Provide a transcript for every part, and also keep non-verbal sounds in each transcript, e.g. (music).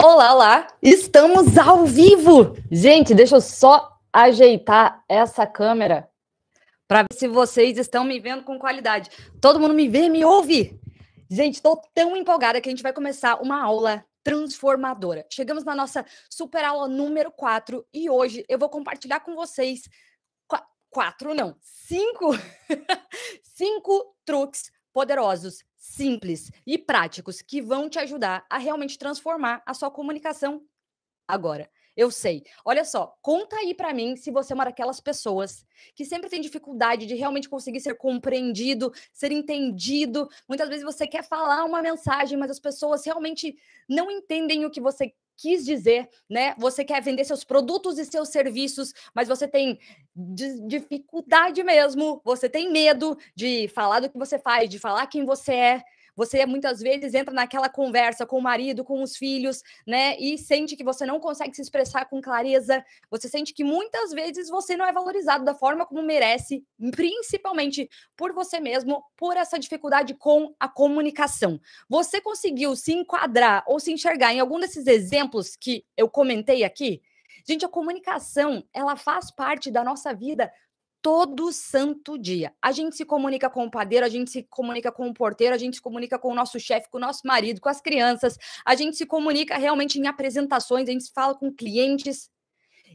Olá, olá! Estamos ao vivo! Gente, deixa eu só ajeitar essa câmera para ver se vocês estão me vendo com qualidade. Todo mundo me vê, me ouve? Gente, estou tão empolgada que a gente vai começar uma aula transformadora. Chegamos na nossa super aula número 4 e hoje eu vou compartilhar com vocês qu quatro, não, cinco, (laughs) cinco truques poderosos, simples e práticos que vão te ajudar a realmente transformar a sua comunicação agora. Eu sei. Olha só, conta aí para mim se você é uma daquelas pessoas que sempre tem dificuldade de realmente conseguir ser compreendido, ser entendido. Muitas vezes você quer falar uma mensagem, mas as pessoas realmente não entendem o que você quis dizer, né? Você quer vender seus produtos e seus serviços, mas você tem dificuldade mesmo, você tem medo de falar do que você faz, de falar quem você é. Você muitas vezes entra naquela conversa com o marido, com os filhos, né? E sente que você não consegue se expressar com clareza. Você sente que muitas vezes você não é valorizado da forma como merece, principalmente por você mesmo, por essa dificuldade com a comunicação. Você conseguiu se enquadrar ou se enxergar em algum desses exemplos que eu comentei aqui? Gente, a comunicação, ela faz parte da nossa vida todo santo dia. A gente se comunica com o padeiro, a gente se comunica com o porteiro, a gente se comunica com o nosso chefe, com o nosso marido, com as crianças, a gente se comunica realmente em apresentações, a gente fala com clientes.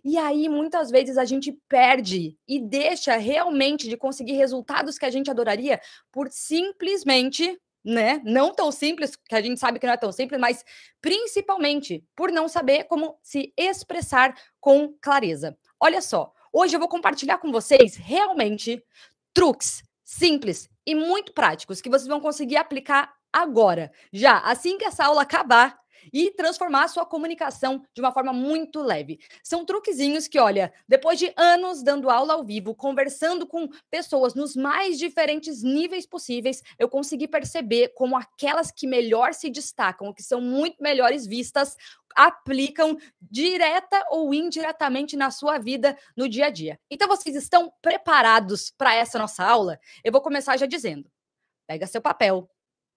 E aí, muitas vezes, a gente perde e deixa realmente de conseguir resultados que a gente adoraria por simplesmente, né? Não tão simples, que a gente sabe que não é tão simples, mas principalmente por não saber como se expressar com clareza. Olha só, Hoje eu vou compartilhar com vocês realmente truques simples e muito práticos que vocês vão conseguir aplicar agora, já assim que essa aula acabar e transformar a sua comunicação de uma forma muito leve. São truquezinhos que, olha, depois de anos dando aula ao vivo, conversando com pessoas nos mais diferentes níveis possíveis, eu consegui perceber como aquelas que melhor se destacam, que são muito melhores vistas, aplicam direta ou indiretamente na sua vida no dia a dia. Então vocês estão preparados para essa nossa aula? Eu vou começar já dizendo: pega seu papel,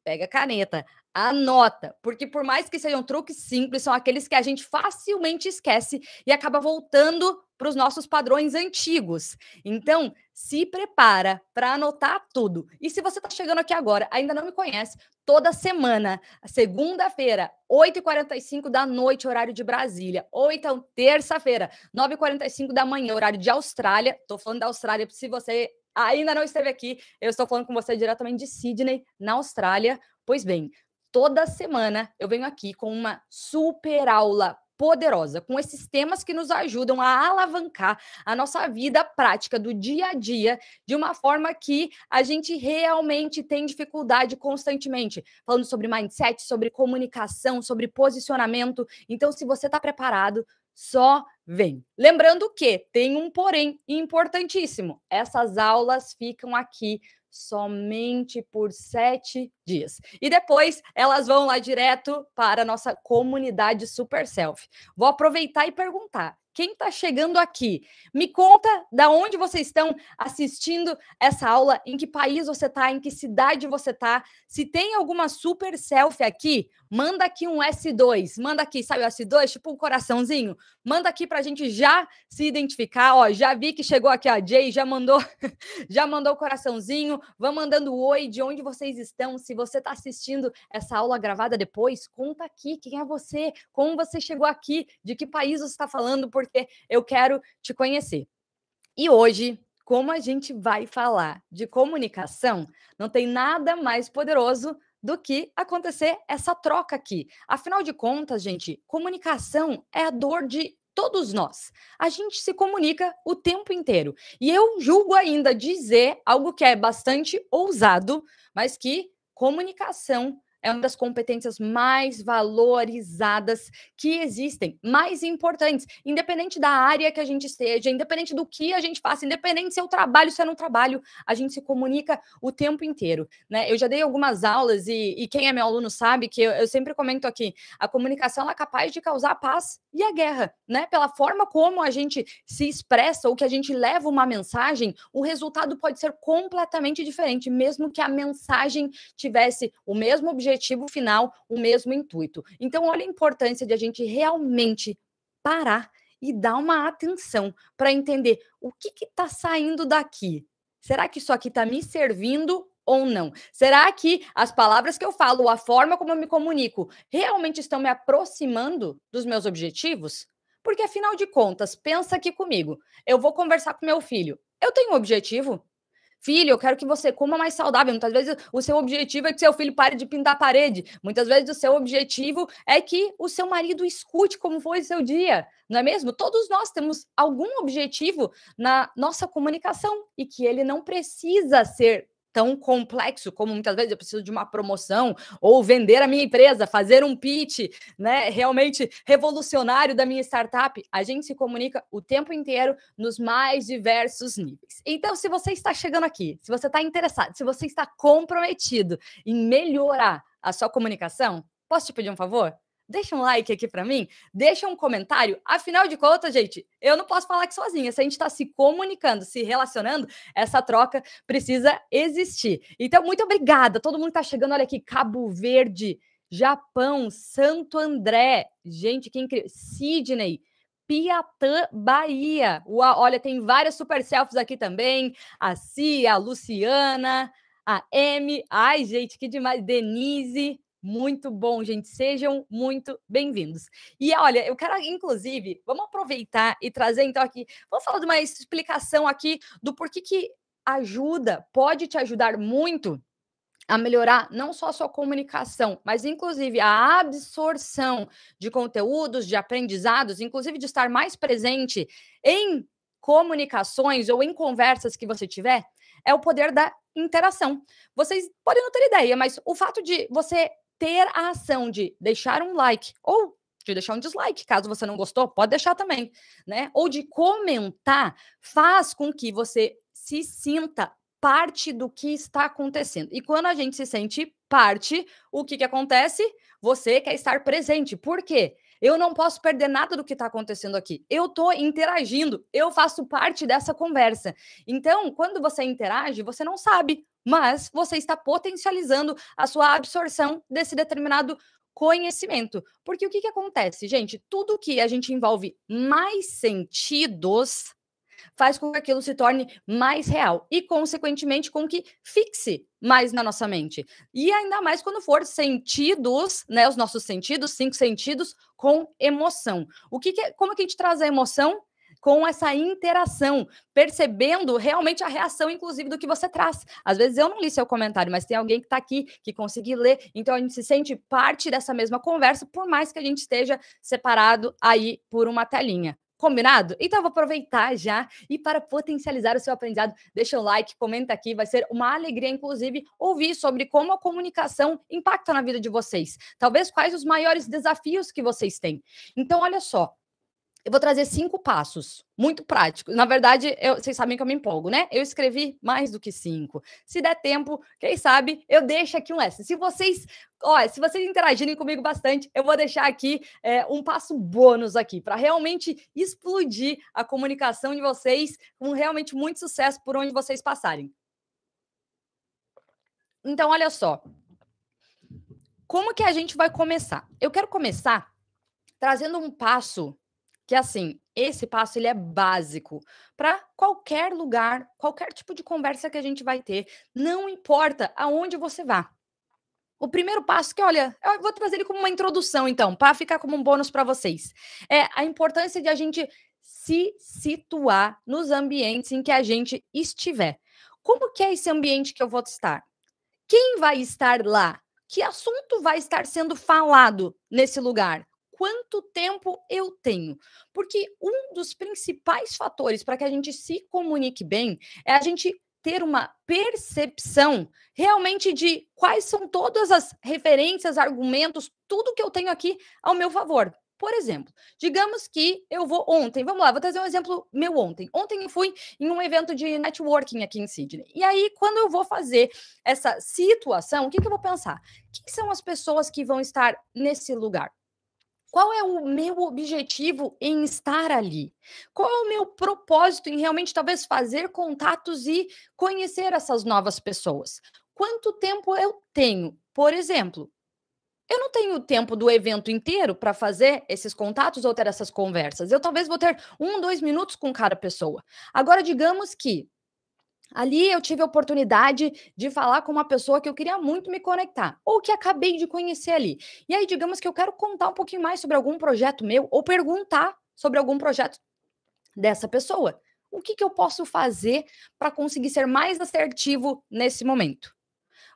pega caneta, Anota, porque por mais que sejam truques simples, são aqueles que a gente facilmente esquece e acaba voltando para os nossos padrões antigos. Então, se prepara para anotar tudo. E se você está chegando aqui agora, ainda não me conhece, toda semana, segunda-feira, 8h45 da noite, horário de Brasília, ou então terça-feira, 9h45 da manhã, horário de Austrália. Estou falando da Austrália, se você ainda não esteve aqui, eu estou falando com você diretamente de Sydney, na Austrália. Pois bem, toda semana eu venho aqui com uma super aula poderosa, com esses temas que nos ajudam a alavancar a nossa vida prática do dia a dia de uma forma que a gente realmente tem dificuldade constantemente, falando sobre mindset, sobre comunicação, sobre posicionamento. Então, se você está preparado, só vem. Lembrando que tem um porém importantíssimo: essas aulas ficam aqui somente por sete dias. E depois elas vão lá direto para a nossa comunidade Super Self. Vou aproveitar e perguntar: quem está chegando aqui, me conta da onde vocês estão assistindo essa aula, em que país você está, em que cidade você está. Se tem alguma super selfie aqui, manda aqui um S2, manda aqui, sabe o S2, tipo um coraçãozinho, manda aqui para a gente já se identificar. Ó, já vi que chegou aqui a Jay, já mandou, (laughs) já mandou o coraçãozinho. Vão mandando oi de onde vocês estão. Se você está assistindo essa aula gravada depois, conta aqui quem é você, como você chegou aqui, de que país você está falando, porque eu quero te conhecer. E hoje como a gente vai falar de comunicação, não tem nada mais poderoso do que acontecer essa troca aqui. Afinal de contas, gente, comunicação é a dor de todos nós. A gente se comunica o tempo inteiro. E eu julgo ainda dizer algo que é bastante ousado, mas que comunicação é uma das competências mais valorizadas que existem, mais importantes, independente da área que a gente esteja, independente do que a gente faça, independente se é o trabalho, se é não trabalho, a gente se comunica o tempo inteiro, né? Eu já dei algumas aulas e, e quem é meu aluno sabe que eu, eu sempre comento aqui, a comunicação é capaz de causar paz e a guerra, né? Pela forma como a gente se expressa ou que a gente leva uma mensagem, o resultado pode ser completamente diferente, mesmo que a mensagem tivesse o mesmo objetivo objetivo final, o mesmo intuito. Então, olha a importância de a gente realmente parar e dar uma atenção para entender o que está saindo daqui. Será que isso aqui está me servindo ou não? Será que as palavras que eu falo, a forma como eu me comunico, realmente estão me aproximando dos meus objetivos? Porque, afinal de contas, pensa aqui comigo. Eu vou conversar com meu filho. Eu tenho um objetivo? Filho, eu quero que você coma mais saudável. Muitas vezes o seu objetivo é que seu filho pare de pintar a parede. Muitas vezes o seu objetivo é que o seu marido escute como foi o seu dia. Não é mesmo? Todos nós temos algum objetivo na nossa comunicação e que ele não precisa ser tão complexo como muitas vezes eu preciso de uma promoção ou vender a minha empresa, fazer um pitch, né, realmente revolucionário da minha startup. A gente se comunica o tempo inteiro nos mais diversos níveis. Então, se você está chegando aqui, se você está interessado, se você está comprometido em melhorar a sua comunicação, posso te pedir um favor? Deixa um like aqui para mim, deixa um comentário. Afinal de contas, gente, eu não posso falar aqui sozinha. Se a gente está se comunicando, se relacionando, essa troca precisa existir. Então, muito obrigada. Todo mundo está chegando. Olha aqui, Cabo Verde, Japão, Santo André. Gente, que incrível. Sydney. Piatã, Bahia. Uau, olha, tem várias super selfies aqui também. A Cia, a Luciana, a M. Ai, gente, que demais. Denise. Muito bom, gente. Sejam muito bem-vindos. E olha, eu quero, inclusive, vamos aproveitar e trazer então aqui, vamos falar de uma explicação aqui do porquê que ajuda, pode te ajudar muito a melhorar não só a sua comunicação, mas inclusive a absorção de conteúdos, de aprendizados, inclusive de estar mais presente em comunicações ou em conversas que você tiver, é o poder da interação. Vocês podem não ter ideia, mas o fato de você ter a ação de deixar um like ou de deixar um dislike, caso você não gostou, pode deixar também, né? Ou de comentar, faz com que você se sinta parte do que está acontecendo. E quando a gente se sente parte, o que que acontece? Você quer estar presente. Por quê? Eu não posso perder nada do que está acontecendo aqui. Eu estou interagindo, eu faço parte dessa conversa. Então, quando você interage, você não sabe mas você está potencializando a sua absorção desse determinado conhecimento. Porque o que, que acontece, gente? Tudo que a gente envolve mais sentidos faz com que aquilo se torne mais real e, consequentemente, com que fixe mais na nossa mente. E ainda mais quando for sentidos, né? Os nossos sentidos, cinco sentidos, com emoção. O que, que é, como que a gente traz a emoção? Com essa interação, percebendo realmente a reação, inclusive, do que você traz. Às vezes eu não li seu comentário, mas tem alguém que está aqui que conseguiu ler, então a gente se sente parte dessa mesma conversa, por mais que a gente esteja separado aí por uma telinha. Combinado? Então vou aproveitar já e para potencializar o seu aprendizado, deixa o like, comenta aqui, vai ser uma alegria, inclusive, ouvir sobre como a comunicação impacta na vida de vocês. Talvez quais os maiores desafios que vocês têm. Então, olha só, eu vou trazer cinco passos, muito práticos. Na verdade, eu, vocês sabem que eu me empolgo, né? Eu escrevi mais do que cinco. Se der tempo, quem sabe, eu deixo aqui um S. Se vocês, olha, se vocês interagirem comigo bastante, eu vou deixar aqui é, um passo bônus aqui para realmente explodir a comunicação de vocês com realmente muito sucesso por onde vocês passarem. Então, olha só. Como que a gente vai começar? Eu quero começar trazendo um passo que assim, esse passo ele é básico para qualquer lugar, qualquer tipo de conversa que a gente vai ter, não importa aonde você vá. O primeiro passo que, olha, eu vou trazer ele como uma introdução, então, para ficar como um bônus para vocês. É a importância de a gente se situar nos ambientes em que a gente estiver. Como que é esse ambiente que eu vou estar? Quem vai estar lá? Que assunto vai estar sendo falado nesse lugar? Quanto tempo eu tenho. Porque um dos principais fatores para que a gente se comunique bem é a gente ter uma percepção realmente de quais são todas as referências, argumentos, tudo que eu tenho aqui ao meu favor. Por exemplo, digamos que eu vou ontem, vamos lá, vou trazer um exemplo meu ontem. Ontem eu fui em um evento de networking aqui em Sydney. E aí, quando eu vou fazer essa situação, o que, que eu vou pensar? Quem são as pessoas que vão estar nesse lugar? Qual é o meu objetivo em estar ali? Qual é o meu propósito em realmente talvez fazer contatos e conhecer essas novas pessoas? Quanto tempo eu tenho? Por exemplo, eu não tenho tempo do evento inteiro para fazer esses contatos ou ter essas conversas. Eu talvez vou ter um, dois minutos com cada pessoa. Agora, digamos que ali eu tive a oportunidade de falar com uma pessoa que eu queria muito me conectar, ou que acabei de conhecer ali. E aí, digamos que eu quero contar um pouquinho mais sobre algum projeto meu, ou perguntar sobre algum projeto dessa pessoa. O que, que eu posso fazer para conseguir ser mais assertivo nesse momento?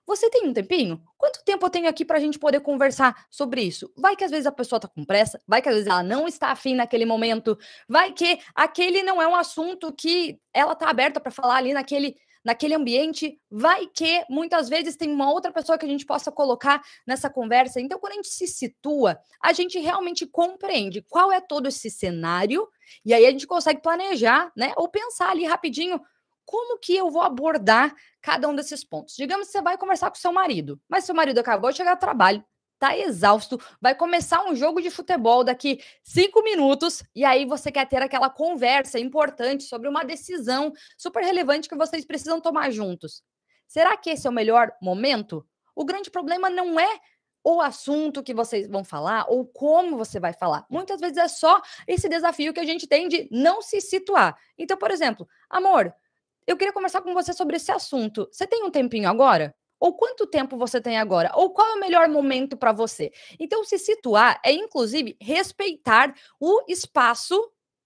Você tem um tempinho? Quanto tempo eu tenho aqui para a gente poder conversar sobre isso? Vai que às vezes a pessoa está com pressa, vai que às vezes ela não está afim naquele momento, vai que aquele não é um assunto que ela está aberta para falar ali naquele naquele ambiente, vai que muitas vezes tem uma outra pessoa que a gente possa colocar nessa conversa. Então, quando a gente se situa, a gente realmente compreende qual é todo esse cenário e aí a gente consegue planejar, né, ou pensar ali rapidinho como que eu vou abordar cada um desses pontos? Digamos que você vai conversar com seu marido, mas seu marido acabou de chegar do trabalho, tá exausto, vai começar um jogo de futebol daqui cinco minutos, e aí você quer ter aquela conversa importante sobre uma decisão super relevante que vocês precisam tomar juntos. Será que esse é o melhor momento? O grande problema não é o assunto que vocês vão falar ou como você vai falar. Muitas vezes é só esse desafio que a gente tem de não se situar. Então, por exemplo, amor, eu queria conversar com você sobre esse assunto. Você tem um tempinho agora? Ou quanto tempo você tem agora? Ou qual é o melhor momento para você? Então, se situar é, inclusive, respeitar o espaço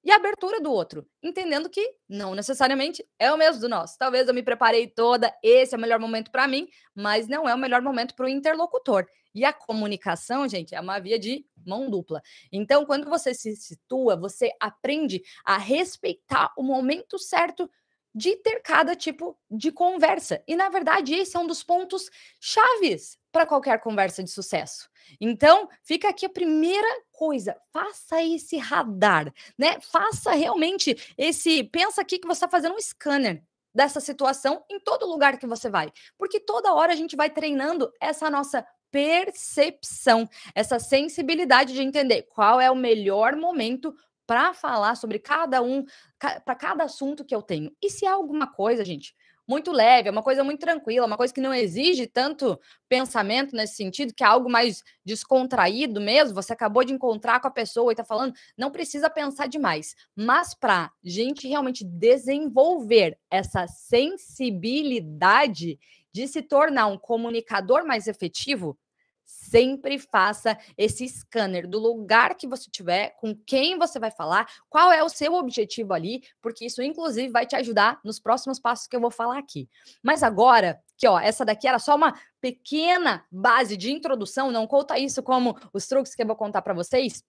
e a abertura do outro, entendendo que não necessariamente é o mesmo do nosso. Talvez eu me preparei toda, esse é o melhor momento para mim, mas não é o melhor momento para o interlocutor. E a comunicação, gente, é uma via de mão dupla. Então, quando você se situa, você aprende a respeitar o momento certo de ter cada tipo de conversa. E, na verdade, esse é um dos pontos chaves para qualquer conversa de sucesso. Então, fica aqui a primeira coisa, faça esse radar, né? Faça realmente esse, pensa aqui que você está fazendo um scanner dessa situação em todo lugar que você vai, porque toda hora a gente vai treinando essa nossa percepção, essa sensibilidade de entender qual é o melhor momento para falar sobre cada um, para cada assunto que eu tenho. E se há alguma coisa, gente, muito leve, é uma coisa muito tranquila, uma coisa que não exige tanto pensamento nesse sentido, que é algo mais descontraído mesmo, você acabou de encontrar com a pessoa e está falando, não precisa pensar demais. Mas para gente realmente desenvolver essa sensibilidade de se tornar um comunicador mais efetivo, sempre faça esse scanner do lugar que você tiver, com quem você vai falar, qual é o seu objetivo ali, porque isso inclusive vai te ajudar nos próximos passos que eu vou falar aqui. Mas agora, que ó, essa daqui era só uma pequena base de introdução, não conta isso como os truques que eu vou contar para vocês.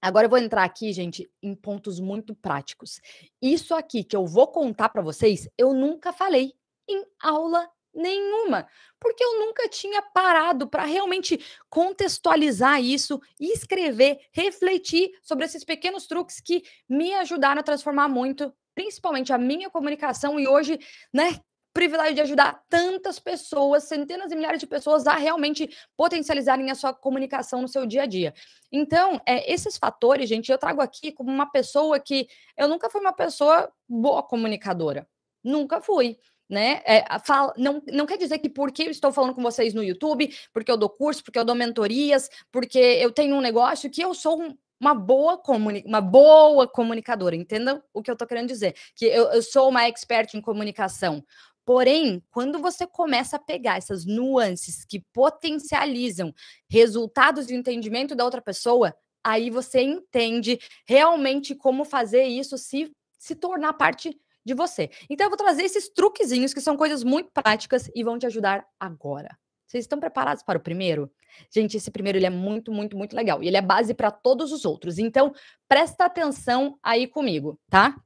Agora eu vou entrar aqui, gente, em pontos muito práticos. Isso aqui que eu vou contar para vocês, eu nunca falei em aula nenhuma, porque eu nunca tinha parado para realmente contextualizar isso escrever, refletir sobre esses pequenos truques que me ajudaram a transformar muito, principalmente a minha comunicação e hoje, né, privilégio de ajudar tantas pessoas, centenas e milhares de pessoas a realmente potencializarem a sua comunicação no seu dia a dia. Então, é, esses fatores, gente, eu trago aqui como uma pessoa que eu nunca fui uma pessoa boa comunicadora. Nunca fui né? É, fala, não, não quer dizer que porque eu estou falando com vocês no YouTube, porque eu dou curso, porque eu dou mentorias, porque eu tenho um negócio, que eu sou um, uma boa, comuni uma boa comunicadora, entendam o que eu estou querendo dizer? Que eu, eu sou uma expert em comunicação. Porém, quando você começa a pegar essas nuances que potencializam resultados e entendimento da outra pessoa, aí você entende realmente como fazer isso se, se tornar parte de você. Então eu vou trazer esses truquezinhos que são coisas muito práticas e vão te ajudar agora. Vocês estão preparados para o primeiro? Gente, esse primeiro ele é muito, muito, muito legal. E ele é base para todos os outros. Então, presta atenção aí comigo, tá?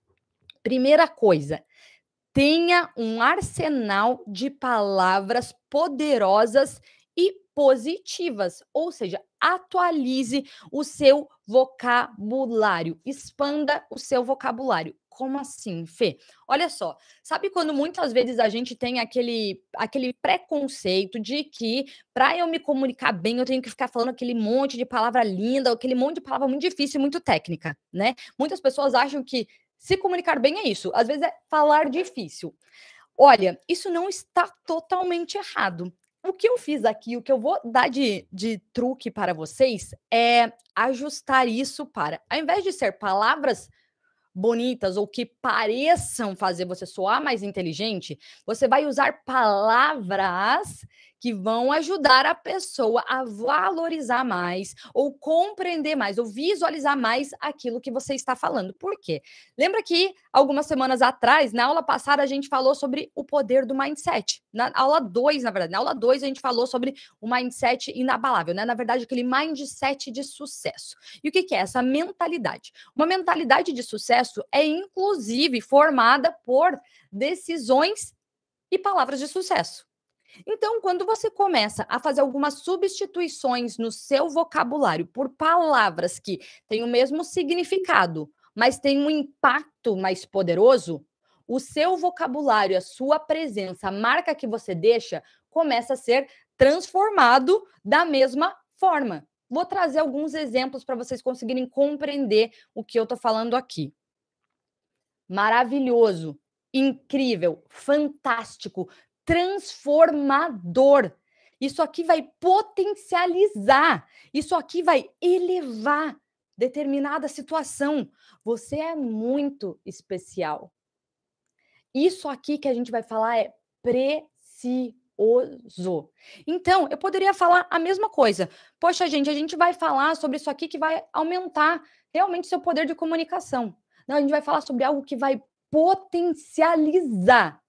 Primeira coisa, tenha um arsenal de palavras poderosas e positivas, ou seja, atualize o seu vocabulário, expanda o seu vocabulário. Como assim, Fê? Olha só, sabe quando muitas vezes a gente tem aquele, aquele preconceito de que para eu me comunicar bem eu tenho que ficar falando aquele monte de palavra linda, aquele monte de palavra muito difícil e muito técnica, né? Muitas pessoas acham que se comunicar bem é isso, às vezes é falar difícil. Olha, isso não está totalmente errado. o que eu fiz aqui, o que eu vou dar de, de truque para vocês é ajustar isso para, ao invés de ser palavras bonitas ou que pareçam fazer você soar mais inteligente, você vai usar palavras que vão ajudar a pessoa a valorizar mais, ou compreender mais, ou visualizar mais aquilo que você está falando. Por quê? Lembra que algumas semanas atrás, na aula passada, a gente falou sobre o poder do mindset. Na aula 2, na verdade, na aula 2 a gente falou sobre o mindset inabalável, né? Na verdade, aquele mindset de sucesso. E o que, é essa mentalidade? Uma mentalidade de sucesso é, inclusive, formada por decisões e palavras de sucesso. Então, quando você começa a fazer algumas substituições no seu vocabulário por palavras que têm o mesmo significado, mas têm um impacto mais poderoso, o seu vocabulário, a sua presença, a marca que você deixa, começa a ser transformado da mesma forma. Vou trazer alguns exemplos para vocês conseguirem compreender o que eu estou falando aqui. Maravilhoso, incrível, fantástico, transformador. Isso aqui vai potencializar, isso aqui vai elevar determinada situação. Você é muito especial. Isso aqui que a gente vai falar é precioso. Então, eu poderia falar a mesma coisa. Poxa, gente, a gente vai falar sobre isso aqui que vai aumentar realmente seu poder de comunicação. Não, a gente vai falar sobre algo que vai potencializar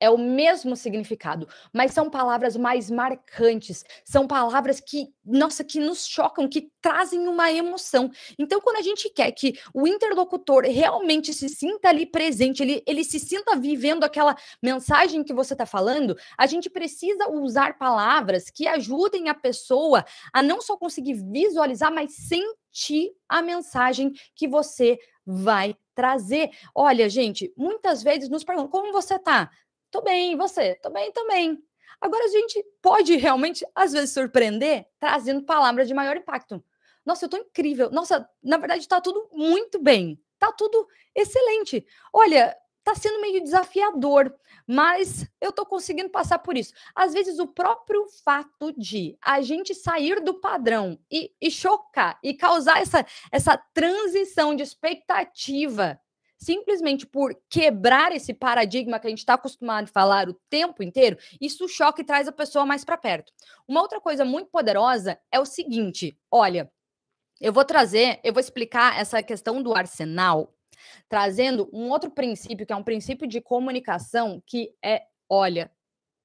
é o mesmo significado, mas são palavras mais marcantes, são palavras que, nossa, que nos chocam, que trazem uma emoção. Então, quando a gente quer que o interlocutor realmente se sinta ali presente, ele, ele se sinta vivendo aquela mensagem que você está falando, a gente precisa usar palavras que ajudem a pessoa a não só conseguir visualizar, mas sentir a mensagem que você vai trazer. Olha, gente, muitas vezes nos perguntam como você tá? Tô bem, você? Tô bem também. Agora a gente pode realmente, às vezes, surpreender trazendo palavras de maior impacto. Nossa, eu tô incrível. Nossa, na verdade, tá tudo muito bem. Tá tudo excelente. Olha, tá sendo meio desafiador, mas eu tô conseguindo passar por isso. Às vezes, o próprio fato de a gente sair do padrão e, e chocar e causar essa, essa transição de expectativa simplesmente por quebrar esse paradigma que a gente está acostumado a falar o tempo inteiro, isso choca e traz a pessoa mais para perto. Uma outra coisa muito poderosa é o seguinte: olha, eu vou trazer, eu vou explicar essa questão do arsenal, trazendo um outro princípio, que é um princípio de comunicação que é, olha,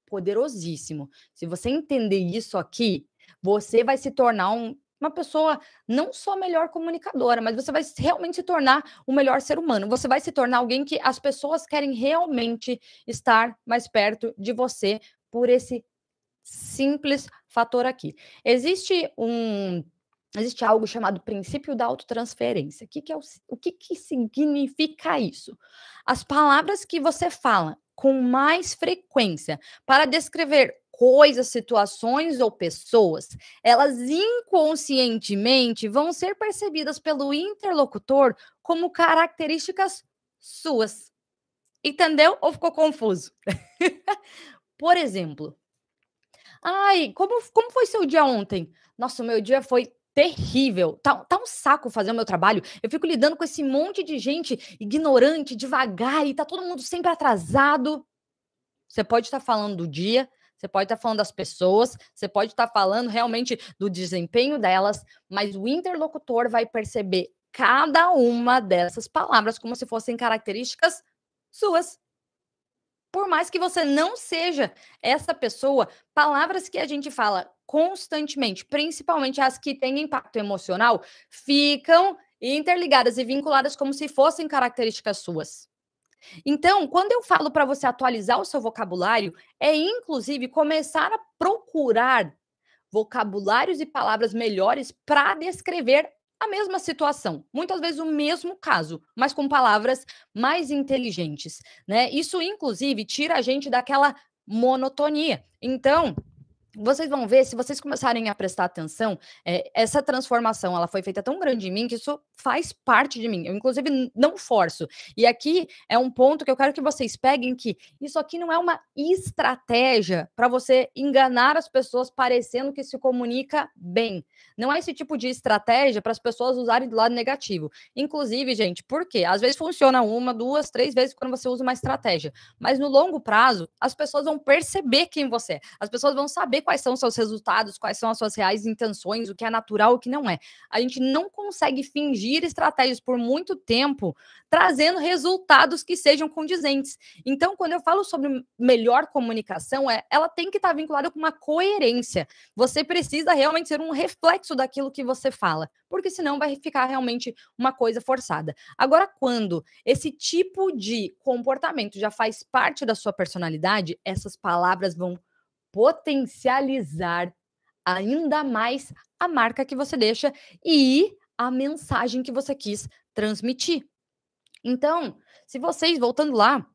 poderosíssimo. Se você entender isso aqui, você vai se tornar um uma pessoa não só melhor comunicadora, mas você vai realmente se tornar o melhor ser humano. Você vai se tornar alguém que as pessoas querem realmente estar mais perto de você por esse simples fator aqui. Existe um existe algo chamado princípio da autotransferência. O que, que é o, o que, que significa isso? As palavras que você fala com mais frequência para descrever coisas, situações ou pessoas, elas inconscientemente vão ser percebidas pelo interlocutor como características suas. Entendeu? Ou ficou confuso? (laughs) Por exemplo, ai, como, como foi seu dia ontem? Nossa, o meu dia foi terrível. Tá, tá um saco fazer o meu trabalho. Eu fico lidando com esse monte de gente ignorante, devagar, e tá todo mundo sempre atrasado. Você pode estar falando do dia, você pode estar tá falando das pessoas, você pode estar tá falando realmente do desempenho delas, mas o interlocutor vai perceber cada uma dessas palavras como se fossem características suas. Por mais que você não seja essa pessoa, palavras que a gente fala constantemente, principalmente as que têm impacto emocional, ficam interligadas e vinculadas como se fossem características suas. Então, quando eu falo para você atualizar o seu vocabulário, é inclusive começar a procurar vocabulários e palavras melhores para descrever a mesma situação, muitas vezes o mesmo caso, mas com palavras mais inteligentes, né? Isso inclusive tira a gente daquela monotonia. Então, vocês vão ver, se vocês começarem a prestar atenção, é, essa transformação ela foi feita tão grande em mim que isso faz parte de mim. Eu, inclusive, não forço. E aqui é um ponto que eu quero que vocês peguem que isso aqui não é uma estratégia para você enganar as pessoas parecendo que se comunica bem. Não é esse tipo de estratégia para as pessoas usarem do lado negativo. Inclusive, gente, por quê? Às vezes funciona uma, duas, três vezes quando você usa uma estratégia. Mas no longo prazo, as pessoas vão perceber quem você é. As pessoas vão saber quais são seus resultados, quais são as suas reais intenções, o que é natural, o que não é. A gente não consegue fingir estratégias por muito tempo trazendo resultados que sejam condizentes. Então, quando eu falo sobre melhor comunicação, é, ela tem que estar vinculada com uma coerência. Você precisa realmente ser um reflexo daquilo que você fala, porque senão vai ficar realmente uma coisa forçada. Agora, quando esse tipo de comportamento já faz parte da sua personalidade, essas palavras vão potencializar ainda mais a marca que você deixa e a mensagem que você quis transmitir. Então, se vocês, voltando lá,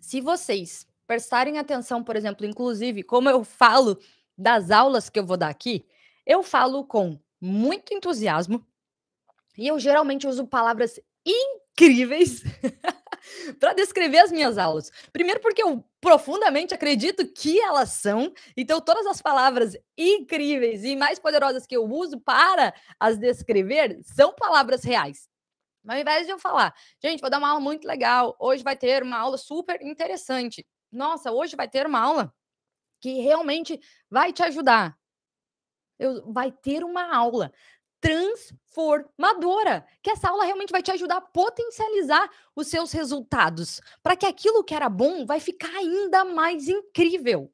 se vocês prestarem atenção, por exemplo, inclusive, como eu falo das aulas que eu vou dar aqui, eu falo com muito entusiasmo e eu geralmente uso palavras incríveis (laughs) (laughs) para descrever as minhas aulas. Primeiro, porque eu profundamente acredito que elas são, então todas as palavras incríveis e mais poderosas que eu uso para as descrever são palavras reais. Mas ao invés de eu falar, gente, vou dar uma aula muito legal, hoje vai ter uma aula super interessante. Nossa, hoje vai ter uma aula que realmente vai te ajudar. Eu, vai ter uma aula transformadora, que essa aula realmente vai te ajudar a potencializar os seus resultados, para que aquilo que era bom vai ficar ainda mais incrível.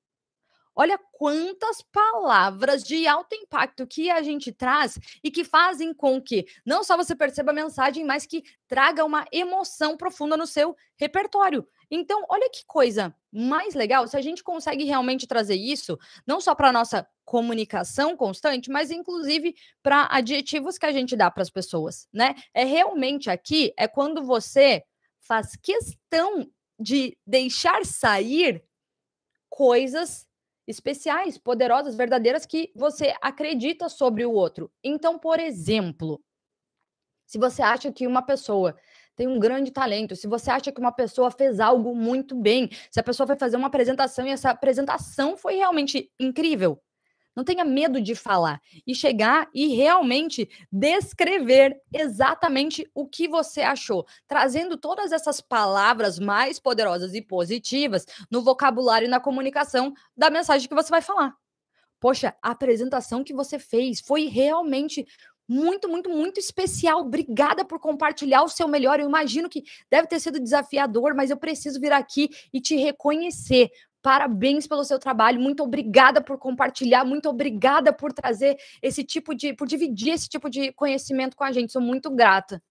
Olha quantas palavras de alto impacto que a gente traz e que fazem com que não só você perceba a mensagem, mas que traga uma emoção profunda no seu repertório. Então, olha que coisa mais legal se a gente consegue realmente trazer isso, não só para a nossa comunicação constante, mas inclusive para adjetivos que a gente dá para as pessoas, né? É realmente aqui é quando você faz questão de deixar sair coisas especiais, poderosas, verdadeiras que você acredita sobre o outro. Então, por exemplo, se você acha que uma pessoa tem um grande talento, se você acha que uma pessoa fez algo muito bem, se a pessoa foi fazer uma apresentação e essa apresentação foi realmente incrível, não tenha medo de falar e chegar e realmente descrever exatamente o que você achou, trazendo todas essas palavras mais poderosas e positivas no vocabulário e na comunicação da mensagem que você vai falar. Poxa, a apresentação que você fez foi realmente muito, muito, muito especial. Obrigada por compartilhar o seu melhor. Eu imagino que deve ter sido desafiador, mas eu preciso vir aqui e te reconhecer, Parabéns pelo seu trabalho. Muito obrigada por compartilhar. Muito obrigada por trazer esse tipo de, por dividir esse tipo de conhecimento com a gente. Sou muito grata.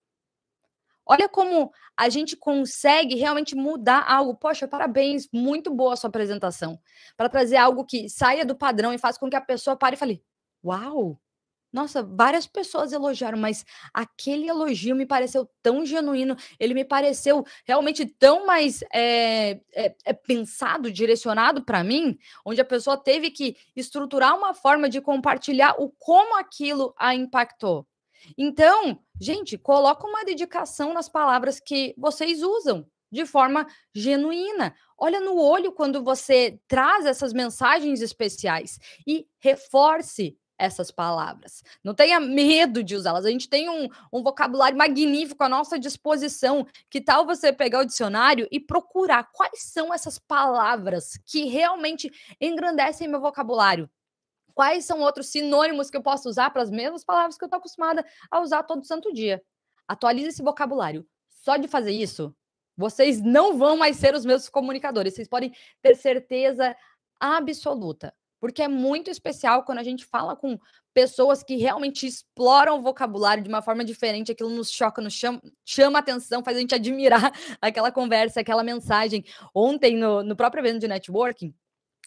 Olha como a gente consegue realmente mudar algo. Poxa, parabéns, muito boa a sua apresentação. Para trazer algo que saia do padrão e faça com que a pessoa pare e fale: Uau, nossa, várias pessoas elogiaram, mas aquele elogio me pareceu tão genuíno, ele me pareceu realmente tão mais é, é, é pensado, direcionado para mim, onde a pessoa teve que estruturar uma forma de compartilhar o como aquilo a impactou. Então, gente, coloca uma dedicação nas palavras que vocês usam de forma genuína. Olha no olho quando você traz essas mensagens especiais e reforce essas palavras. Não tenha medo de usá-las. A gente tem um, um, vocabulário magnífico à nossa disposição. Que tal você pegar o dicionário e procurar quais são essas palavras que realmente engrandecem meu vocabulário? Quais são outros sinônimos que eu posso usar para as mesmas palavras que eu estou acostumada a usar todo santo dia? Atualize esse vocabulário. Só de fazer isso, vocês não vão mais ser os meus comunicadores. Vocês podem ter certeza absoluta porque é muito especial quando a gente fala com pessoas que realmente exploram o vocabulário de uma forma diferente, aquilo nos choca, nos chama, chama atenção, faz a gente admirar (laughs) aquela conversa, aquela mensagem. Ontem, no, no próprio evento de networking,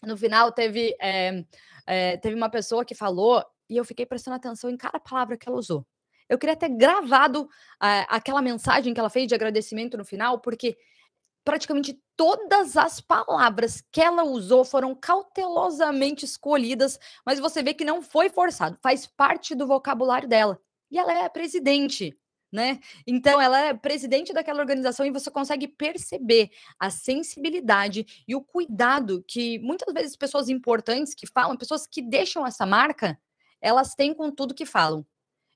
no final teve, é, é, teve uma pessoa que falou, e eu fiquei prestando atenção em cada palavra que ela usou. Eu queria ter gravado é, aquela mensagem que ela fez de agradecimento no final, porque praticamente todas as palavras que ela usou foram cautelosamente escolhidas, mas você vê que não foi forçado, faz parte do vocabulário dela. E ela é presidente, né? Então, ela é presidente daquela organização e você consegue perceber a sensibilidade e o cuidado que muitas vezes pessoas importantes que falam, pessoas que deixam essa marca, elas têm com tudo que falam.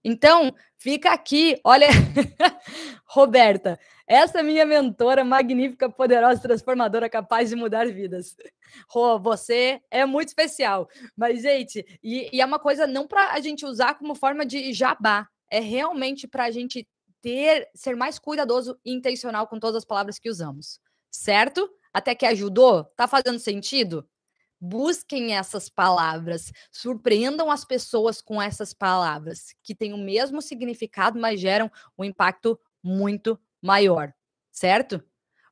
Então, fica aqui, olha, (laughs) Roberta, essa minha mentora magnífica, poderosa, transformadora, capaz de mudar vidas. Você é muito especial. Mas, gente, e, e é uma coisa não para a gente usar como forma de jabá, é realmente para a gente ter, ser mais cuidadoso e intencional com todas as palavras que usamos, certo? Até que ajudou? Tá fazendo sentido? Busquem essas palavras, surpreendam as pessoas com essas palavras, que têm o mesmo significado, mas geram um impacto muito maior, certo?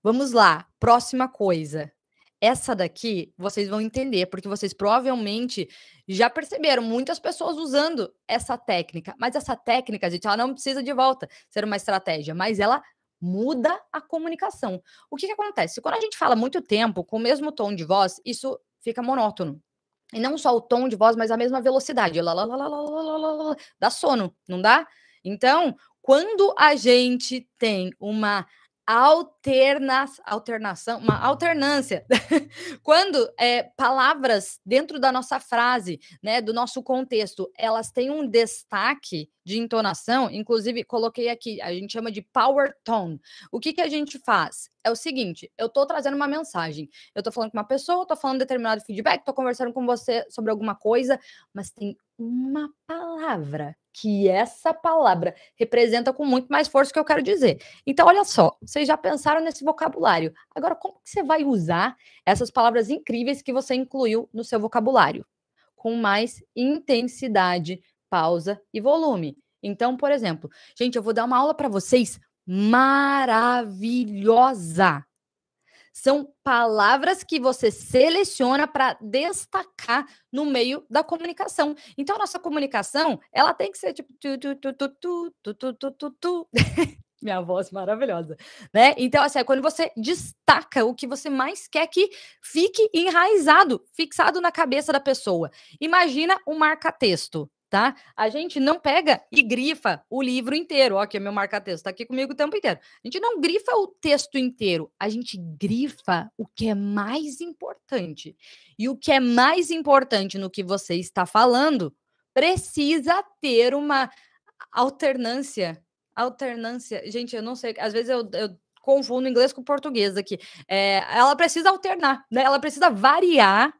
Vamos lá, próxima coisa. Essa daqui vocês vão entender, porque vocês provavelmente já perceberam muitas pessoas usando essa técnica. Mas essa técnica, gente, ela não precisa de volta ser uma estratégia, mas ela muda a comunicação. O que, que acontece? Quando a gente fala muito tempo com o mesmo tom de voz, isso fica monótono. E não só o tom de voz, mas a mesma velocidade. Lá, lá, lá, lá, lá, lá, lá, lá, dá sono, não dá? Então, quando a gente tem uma alterna, alternação, uma alternância. (laughs) Quando é, palavras dentro da nossa frase, né, do nosso contexto, elas têm um destaque de entonação, inclusive coloquei aqui, a gente chama de power tone. O que, que a gente faz? É o seguinte, eu estou trazendo uma mensagem, eu estou falando com uma pessoa, estou falando determinado feedback, estou conversando com você sobre alguma coisa, mas tem uma palavra que essa palavra representa com muito mais força o que eu quero dizer. Então, olha só, vocês já pensaram nesse vocabulário. Agora, como que você vai usar essas palavras incríveis que você incluiu no seu vocabulário? Com mais intensidade, pausa e volume. Então, por exemplo, gente, eu vou dar uma aula para vocês maravilhosa são palavras que você seleciona para destacar no meio da comunicação. Então, a nossa comunicação, ela tem que ser tipo tu, tu, tu, tu, tu, tu, tu, tu, tu. (laughs) Minha voz maravilhosa, né? Então, assim, é quando você destaca o que você mais quer que fique enraizado, fixado na cabeça da pessoa. Imagina um marca-texto tá? A gente não pega e grifa o livro inteiro. Ó, aqui é meu marca-texto, tá aqui comigo o tempo inteiro. A gente não grifa o texto inteiro, a gente grifa o que é mais importante. E o que é mais importante no que você está falando precisa ter uma alternância. Alternância, gente, eu não sei, às vezes eu, eu confundo inglês com português aqui. É, ela precisa alternar, né? Ela precisa variar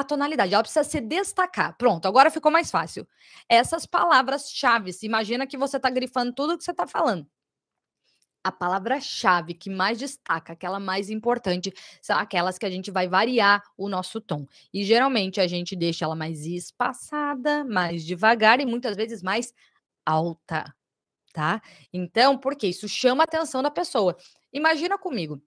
a tonalidade, ela precisa se destacar. Pronto, agora ficou mais fácil. Essas palavras-chave, imagina que você está grifando tudo que você está falando. A palavra-chave que mais destaca, aquela mais importante, são aquelas que a gente vai variar o nosso tom. E geralmente a gente deixa ela mais espaçada, mais devagar e muitas vezes mais alta, tá? Então, porque isso chama a atenção da pessoa. Imagina comigo,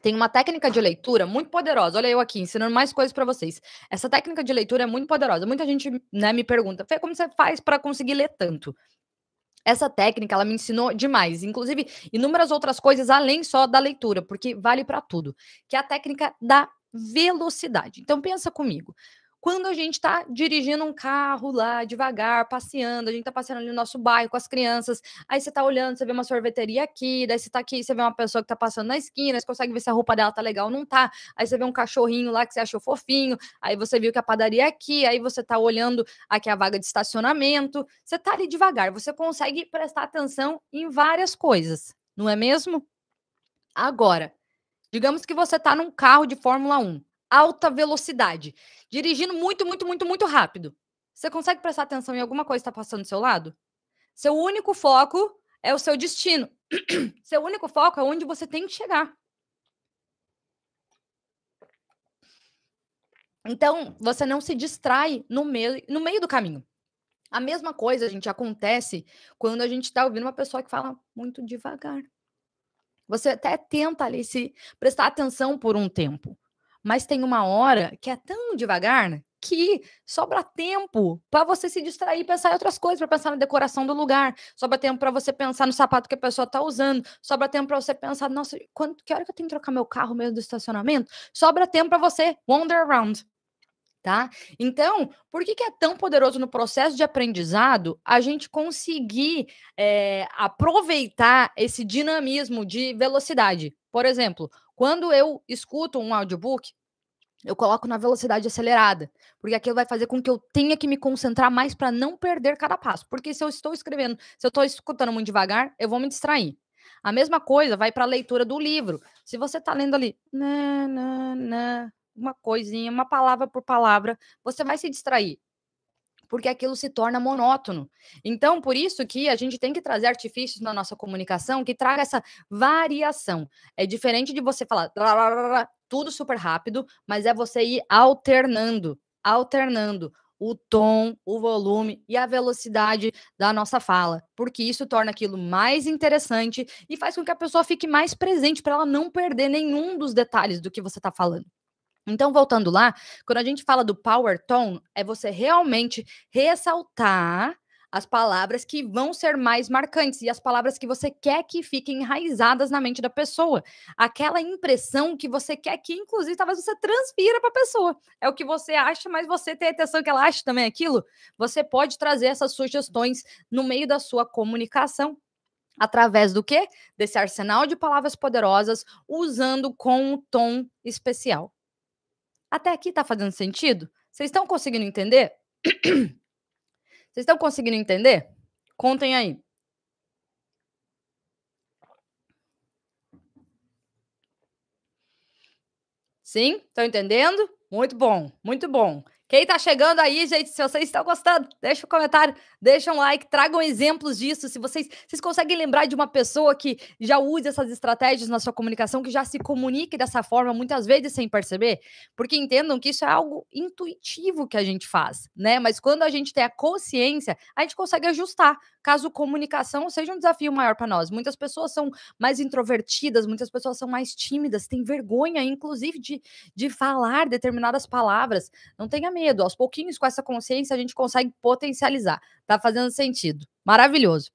tem uma técnica de leitura muito poderosa. Olha eu aqui ensinando mais coisas para vocês. Essa técnica de leitura é muito poderosa. Muita gente né, me pergunta, Fê, como você faz para conseguir ler tanto? Essa técnica, ela me ensinou demais, inclusive inúmeras outras coisas além só da leitura, porque vale para tudo, que é a técnica da velocidade. Então pensa comigo. Quando a gente está dirigindo um carro lá devagar, passeando, a gente está passeando ali no nosso bairro com as crianças, aí você está olhando, você vê uma sorveteria aqui, daí você está aqui, você vê uma pessoa que está passando na esquina, você consegue ver se a roupa dela tá legal ou não tá. Aí você vê um cachorrinho lá que você achou fofinho, aí você viu que a padaria é aqui, aí você está olhando aqui a vaga de estacionamento. Você está ali devagar, você consegue prestar atenção em várias coisas, não é mesmo? Agora, digamos que você está num carro de Fórmula 1 alta velocidade, dirigindo muito, muito, muito, muito rápido. Você consegue prestar atenção em alguma coisa que está passando do seu lado? Seu único foco é o seu destino. (clears throat) seu único foco é onde você tem que chegar. Então, você não se distrai no meio, no meio do caminho. A mesma coisa, gente, acontece quando a gente está ouvindo uma pessoa que fala muito devagar. Você até tenta ali se prestar atenção por um tempo. Mas tem uma hora que é tão devagar né, aqui. Sobra tempo para você se distrair, pensar em outras coisas, para pensar na decoração do lugar. Sobra tempo para você pensar no sapato que a pessoa está usando. Sobra tempo para você pensar, nossa, quando, que hora que eu tenho que trocar meu carro mesmo do estacionamento? Sobra tempo para você wander around. Tá? Então, por que, que é tão poderoso no processo de aprendizado a gente conseguir é, aproveitar esse dinamismo de velocidade? Por exemplo, quando eu escuto um audiobook, eu coloco na velocidade acelerada, porque aquilo vai fazer com que eu tenha que me concentrar mais para não perder cada passo. Porque se eu estou escrevendo, se eu estou escutando muito devagar, eu vou me distrair. A mesma coisa vai para a leitura do livro. Se você está lendo ali, na, na, na, uma coisinha, uma palavra por palavra, você vai se distrair porque aquilo se torna monótono. Então, por isso que a gente tem que trazer artifícios na nossa comunicação que traga essa variação. É diferente de você falar tudo super rápido, mas é você ir alternando, alternando o tom, o volume e a velocidade da nossa fala, porque isso torna aquilo mais interessante e faz com que a pessoa fique mais presente para ela não perder nenhum dos detalhes do que você está falando. Então, voltando lá, quando a gente fala do power tone, é você realmente ressaltar as palavras que vão ser mais marcantes e as palavras que você quer que fiquem enraizadas na mente da pessoa. Aquela impressão que você quer que, inclusive, talvez você transfira para a pessoa. É o que você acha, mas você tem a que ela ache também aquilo. Você pode trazer essas sugestões no meio da sua comunicação. Através do quê? Desse arsenal de palavras poderosas, usando com um tom especial. Até aqui tá fazendo sentido? Vocês estão conseguindo entender? (clears throat) Vocês estão conseguindo entender? Contem aí. Sim? Estão entendendo? Muito bom, muito bom. Quem está chegando aí, gente, se vocês estão gostando, deixa um comentário, deixa um like, tragam exemplos disso. Se vocês, vocês conseguem lembrar de uma pessoa que já usa essas estratégias na sua comunicação, que já se comunique dessa forma, muitas vezes sem perceber, porque entendam que isso é algo intuitivo que a gente faz, né? Mas quando a gente tem a consciência, a gente consegue ajustar, caso comunicação seja um desafio maior para nós. Muitas pessoas são mais introvertidas, muitas pessoas são mais tímidas, têm vergonha, inclusive, de, de falar determinadas palavras. Não tenha medo, aos pouquinhos, com essa consciência, a gente consegue potencializar. Tá fazendo sentido. Maravilhoso.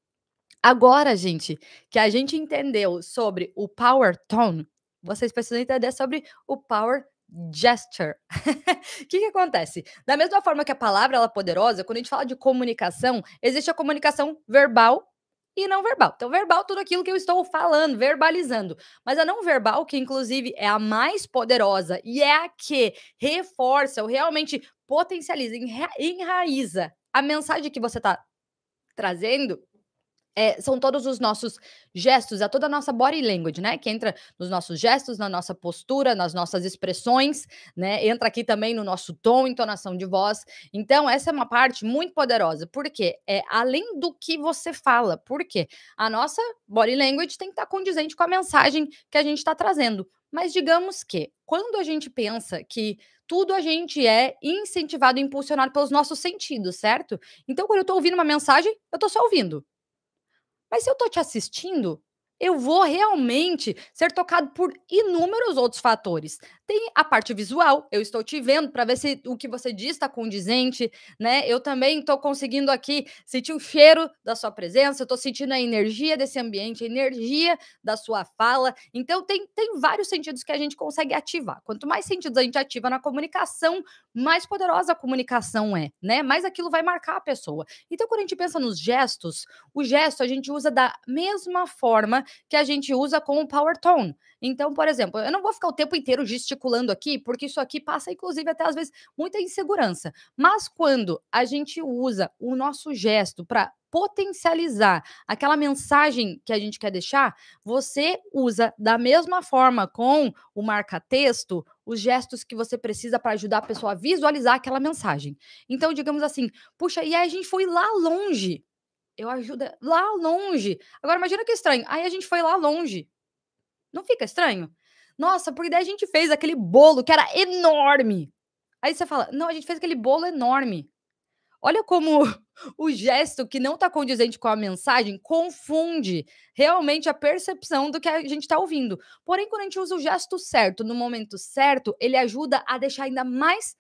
Agora, gente, que a gente entendeu sobre o power tone, vocês precisam entender sobre o power gesture. O (laughs) que, que acontece? Da mesma forma que a palavra ela é poderosa, quando a gente fala de comunicação, existe a comunicação verbal e não verbal. Então, verbal, tudo aquilo que eu estou falando, verbalizando. Mas a não verbal, que inclusive é a mais poderosa e é a que reforça ou realmente potencializa, enraiza a mensagem que você está trazendo, é, são todos os nossos gestos, é toda a nossa body language, né? Que entra nos nossos gestos, na nossa postura, nas nossas expressões, né? Entra aqui também no nosso tom, entonação de voz. Então, essa é uma parte muito poderosa, porque é além do que você fala, porque a nossa body language tem que estar condizente com a mensagem que a gente está trazendo. Mas digamos que, quando a gente pensa que tudo a gente é incentivado e impulsionado pelos nossos sentidos, certo? Então, quando eu estou ouvindo uma mensagem, eu estou só ouvindo. Mas se eu estou te assistindo, eu vou realmente ser tocado por inúmeros outros fatores. Tem a parte visual, eu estou te vendo para ver se o que você diz está condizente, né? Eu também estou conseguindo aqui sentir o cheiro da sua presença, eu estou sentindo a energia desse ambiente, a energia da sua fala. Então, tem, tem vários sentidos que a gente consegue ativar. Quanto mais sentidos a gente ativa na comunicação, mais poderosa a comunicação é, né? Mais aquilo vai marcar a pessoa. Então, quando a gente pensa nos gestos, o gesto a gente usa da mesma forma que a gente usa com o power tone. Então, por exemplo, eu não vou ficar o tempo inteiro gesticulando aqui, porque isso aqui passa, inclusive, até às vezes, muita insegurança. Mas quando a gente usa o nosso gesto para potencializar aquela mensagem que a gente quer deixar, você usa da mesma forma com o marca-texto os gestos que você precisa para ajudar a pessoa a visualizar aquela mensagem. Então, digamos assim, puxa, e aí a gente foi lá longe eu ajudo lá longe. Agora imagina que estranho. Aí a gente foi lá longe. Não fica estranho? Nossa, porque daí a gente fez aquele bolo que era enorme. Aí você fala: "Não, a gente fez aquele bolo enorme". Olha como (laughs) o gesto que não está condizente com a mensagem confunde realmente a percepção do que a gente está ouvindo. Porém, quando a gente usa o gesto certo no momento certo, ele ajuda a deixar ainda mais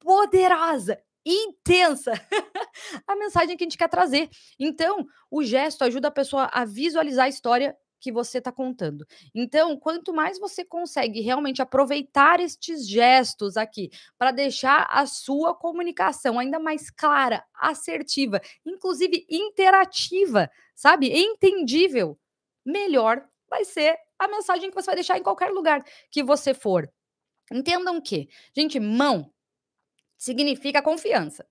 poderosa, intensa (laughs) a mensagem que a gente quer trazer. Então, o gesto ajuda a pessoa a visualizar a história que você está contando. Então, quanto mais você consegue realmente aproveitar estes gestos aqui para deixar a sua comunicação ainda mais clara, assertiva, inclusive interativa, sabe? Entendível, melhor vai ser a mensagem que você vai deixar em qualquer lugar que você for. Entendam que, gente, mão significa confiança.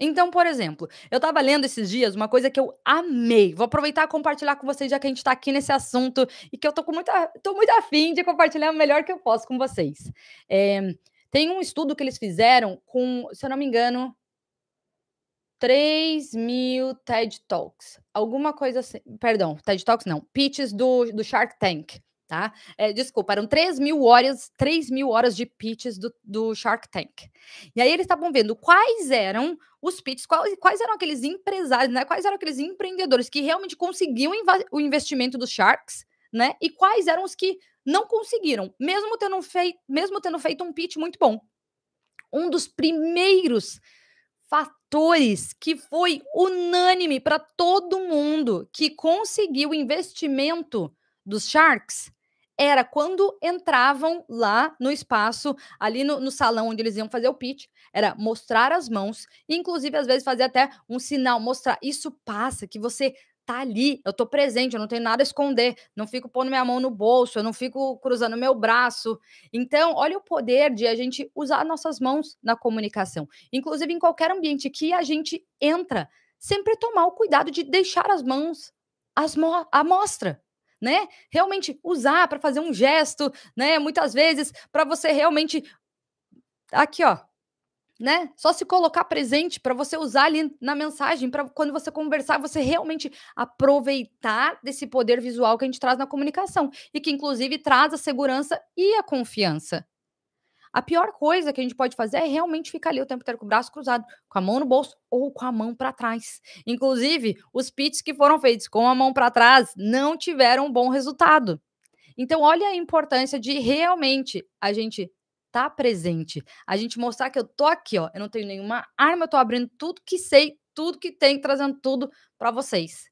Então, por exemplo, eu estava lendo esses dias uma coisa que eu amei. Vou aproveitar e compartilhar com vocês, já que a gente está aqui nesse assunto e que eu tô com muita, tô muito afim de compartilhar o melhor que eu posso com vocês. É, tem um estudo que eles fizeram com, se eu não me engano, 3 mil TED Talks. Alguma coisa assim. Perdão, TED Talks não. Pitches do, do Shark Tank tá? É, desculpa, eram 3 mil horas, 3 mil horas de pitches do, do Shark Tank. E aí eles estavam vendo quais eram os pitches, quais, quais, eram aqueles empresários, né? Quais eram aqueles empreendedores que realmente conseguiam o investimento dos Sharks, né? E quais eram os que não conseguiram, mesmo tendo, fei mesmo tendo feito um pitch muito bom. Um dos primeiros fatores que foi unânime para todo mundo que conseguiu investimento dos Sharks era quando entravam lá no espaço, ali no, no, salão onde eles iam fazer o pitch, era mostrar as mãos, inclusive às vezes fazer até um sinal, mostrar, isso passa, que você tá ali, eu tô presente, eu não tenho nada a esconder, não fico pondo minha mão no bolso, eu não fico cruzando meu braço. Então, olha o poder de a gente usar nossas mãos na comunicação. Inclusive em qualquer ambiente que a gente entra, sempre tomar o cuidado de deixar as mãos à mostra né? Realmente usar para fazer um gesto, né? Muitas vezes para você realmente aqui, ó, né? Só se colocar presente para você usar ali na mensagem, para quando você conversar, você realmente aproveitar desse poder visual que a gente traz na comunicação e que inclusive traz a segurança e a confiança. A pior coisa que a gente pode fazer é realmente ficar ali o tempo inteiro com o braço cruzado, com a mão no bolso ou com a mão para trás. Inclusive, os pits que foram feitos com a mão para trás não tiveram um bom resultado. Então, olha a importância de realmente a gente tá presente, a gente mostrar que eu tô aqui, ó, eu não tenho nenhuma arma, eu tô abrindo tudo que sei, tudo que tem, trazendo tudo para vocês.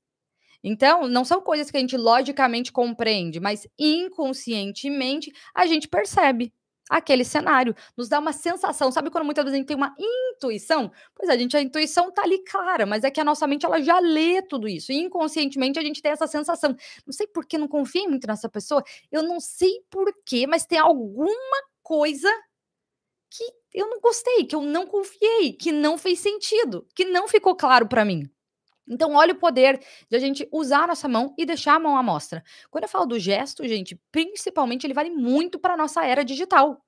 Então, não são coisas que a gente logicamente compreende, mas inconscientemente a gente percebe aquele cenário. Nos dá uma sensação. Sabe quando muitas vezes a gente tem uma intuição? Pois é, a gente, a intuição tá ali clara, mas é que a nossa mente ela já lê tudo isso. E inconscientemente a gente tem essa sensação. Não sei por que não confiei muito nessa pessoa. Eu não sei por quê, mas tem alguma coisa que eu não gostei, que eu não confiei, que não fez sentido, que não ficou claro para mim. Então, olha o poder de a gente usar a nossa mão e deixar a mão à mostra. Quando eu falo do gesto, gente, principalmente ele vale muito para a nossa era digital.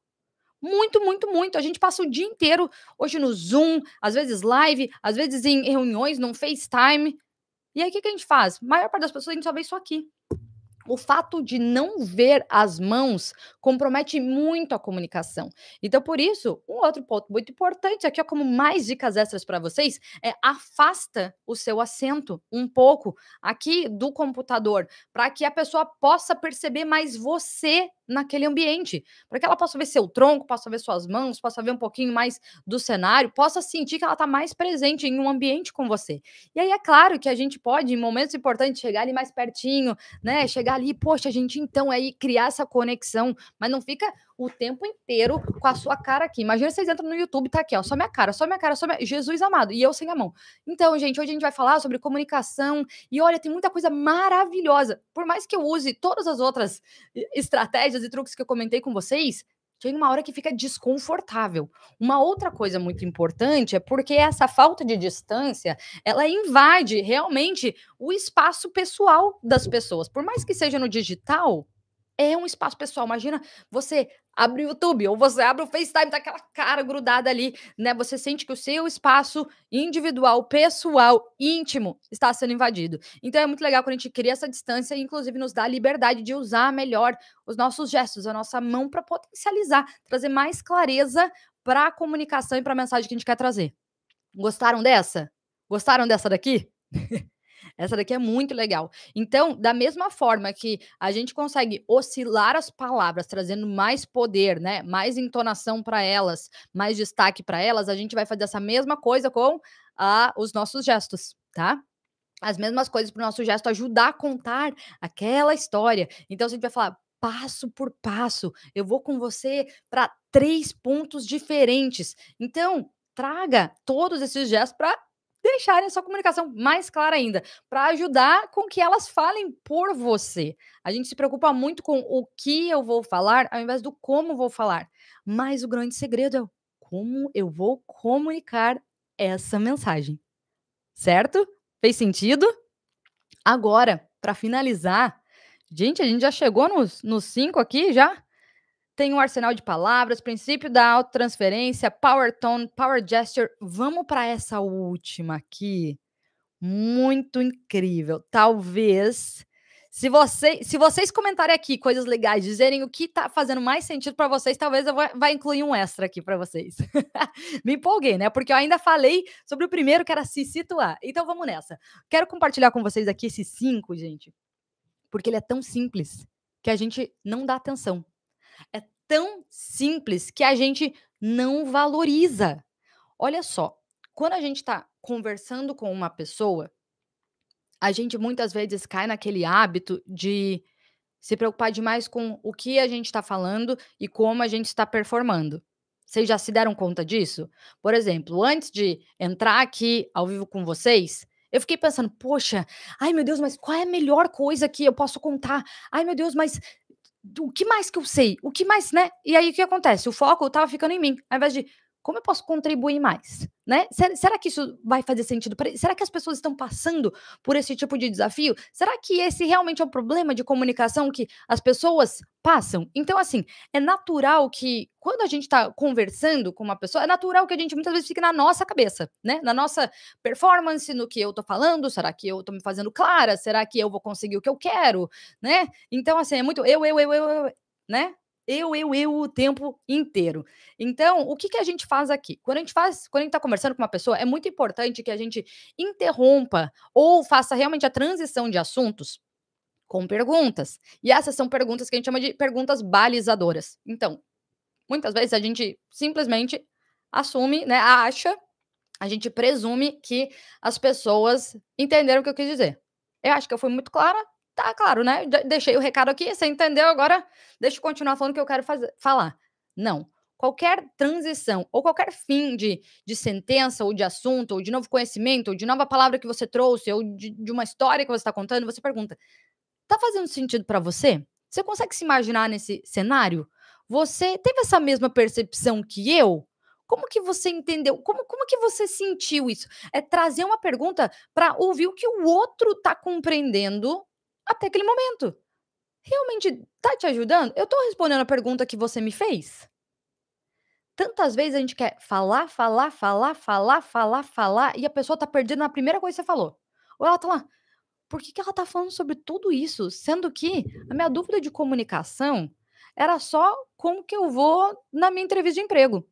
Muito, muito, muito. A gente passa o dia inteiro hoje no Zoom, às vezes live, às vezes em reuniões, no FaceTime. E aí, o que, que a gente faz? A maior parte das pessoas a gente só vê isso aqui o fato de não ver as mãos compromete muito a comunicação. Então, por isso, um outro ponto muito importante aqui, ó, como mais dicas extras para vocês, é afasta o seu assento um pouco aqui do computador, para que a pessoa possa perceber mais você naquele ambiente, para que ela possa ver seu tronco, possa ver suas mãos, possa ver um pouquinho mais do cenário, possa sentir que ela está mais presente em um ambiente com você. E aí é claro que a gente pode, em momentos importantes, chegar ali mais pertinho, né? Chegar ali, poxa, a gente então aí criar essa conexão, mas não fica o tempo inteiro com a sua cara aqui. Imagina vocês entram no YouTube, tá aqui, ó, só minha cara, só minha cara, só minha... Jesus amado, e eu sem a mão. Então, gente, hoje a gente vai falar sobre comunicação e olha, tem muita coisa maravilhosa. Por mais que eu use todas as outras estratégias e truques que eu comentei com vocês, chega uma hora que fica desconfortável. Uma outra coisa muito importante é porque essa falta de distância, ela invade realmente o espaço pessoal das pessoas. Por mais que seja no digital, é um espaço pessoal. Imagina você abre o YouTube ou você abre o FaceTime, tá aquela cara grudada ali, né? Você sente que o seu espaço individual, pessoal, íntimo está sendo invadido. Então é muito legal quando a gente cria essa distância e inclusive nos dá a liberdade de usar melhor os nossos gestos, a nossa mão para potencializar, trazer mais clareza para a comunicação e para a mensagem que a gente quer trazer. Gostaram dessa? Gostaram dessa daqui? (laughs) Essa daqui é muito legal. Então, da mesma forma que a gente consegue oscilar as palavras, trazendo mais poder, né? Mais entonação para elas, mais destaque para elas, a gente vai fazer essa mesma coisa com a, os nossos gestos, tá? As mesmas coisas para o nosso gesto ajudar a contar aquela história. Então, a gente vai falar passo por passo. Eu vou com você para três pontos diferentes. Então, traga todos esses gestos para deixarem a sua comunicação mais clara ainda, para ajudar com que elas falem por você. A gente se preocupa muito com o que eu vou falar ao invés do como vou falar. Mas o grande segredo é como eu vou comunicar essa mensagem. Certo? Fez sentido? Agora, para finalizar, gente, a gente já chegou nos, nos cinco aqui já? Tem um arsenal de palavras, princípio da autotransferência, power tone, power gesture. Vamos para essa última aqui. Muito incrível. Talvez se, você, se vocês comentarem aqui coisas legais, dizerem o que está fazendo mais sentido para vocês, talvez eu vá, vá incluir um extra aqui para vocês. (laughs) Me empolguei, né? Porque eu ainda falei sobre o primeiro, que era se situar. Então vamos nessa. Quero compartilhar com vocês aqui esses cinco, gente, porque ele é tão simples que a gente não dá atenção. É tão simples que a gente não valoriza. Olha só, quando a gente está conversando com uma pessoa, a gente muitas vezes cai naquele hábito de se preocupar demais com o que a gente está falando e como a gente está performando. Vocês já se deram conta disso? Por exemplo, antes de entrar aqui ao vivo com vocês, eu fiquei pensando, poxa, ai meu Deus, mas qual é a melhor coisa que eu posso contar? Ai meu Deus, mas o que mais que eu sei? O que mais, né? E aí o que acontece? O foco tava ficando em mim, ao invés de como eu posso contribuir mais, né? Será, que isso vai fazer sentido Será que as pessoas estão passando por esse tipo de desafio? Será que esse realmente é o problema de comunicação que as pessoas passam? Então, assim, é natural que quando a gente está conversando com uma pessoa, é natural que a gente muitas vezes fique na nossa cabeça, né? Na nossa performance, no que eu tô falando, será que eu tô me fazendo clara? Será que eu vou conseguir o que eu quero, né? Então, assim, é muito eu, eu, eu, eu, eu né? Eu, eu, eu o tempo inteiro. Então, o que, que a gente faz aqui? Quando a gente faz, quando a gente está conversando com uma pessoa, é muito importante que a gente interrompa ou faça realmente a transição de assuntos com perguntas. E essas são perguntas que a gente chama de perguntas balizadoras. Então, muitas vezes a gente simplesmente assume, né, acha, a gente presume que as pessoas entenderam o que eu quis dizer. Eu acho que eu fui muito clara, Tá claro, né? Deixei o recado aqui, você entendeu? Agora deixa eu continuar falando o que eu quero fazer, falar. Não. Qualquer transição ou qualquer fim de, de sentença ou de assunto, ou de novo conhecimento, ou de nova palavra que você trouxe, ou de, de uma história que você está contando, você pergunta: tá fazendo sentido para você? Você consegue se imaginar nesse cenário? Você teve essa mesma percepção que eu? Como que você entendeu? Como, como que você sentiu isso? É trazer uma pergunta para ouvir o que o outro está compreendendo até aquele momento. Realmente tá te ajudando? Eu tô respondendo a pergunta que você me fez? Tantas vezes a gente quer falar, falar, falar, falar, falar, falar, e a pessoa tá perdendo na primeira coisa que você falou. Ou ela tá lá, por que, que ela tá falando sobre tudo isso? Sendo que a minha dúvida de comunicação era só como que eu vou na minha entrevista de emprego.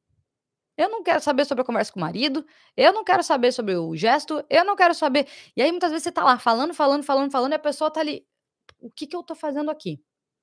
Eu não quero saber sobre a conversa com o marido, eu não quero saber sobre o gesto, eu não quero saber. E aí muitas vezes você tá lá falando, falando, falando, falando, e a pessoa tá ali, o que que eu tô fazendo aqui?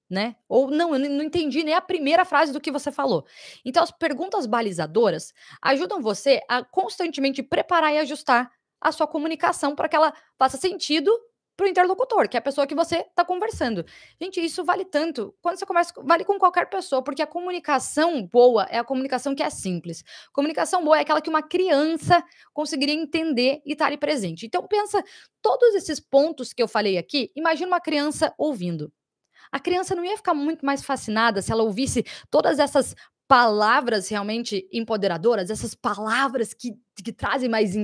Né? Ou não, eu não entendi nem a primeira frase do que você falou. Então, as perguntas balizadoras ajudam você a constantemente preparar e ajustar a sua comunicação para que ela faça sentido para o interlocutor, que é a pessoa que você está conversando. Gente, isso vale tanto. Quando você conversa, vale com qualquer pessoa, porque a comunicação boa é a comunicação que é simples. Comunicação boa é aquela que uma criança conseguiria entender e estar tá ali presente. Então, pensa todos esses pontos que eu falei aqui, imagina uma criança ouvindo. A criança não ia ficar muito mais fascinada se ela ouvisse todas essas palavras realmente empoderadoras, essas palavras que, que trazem mais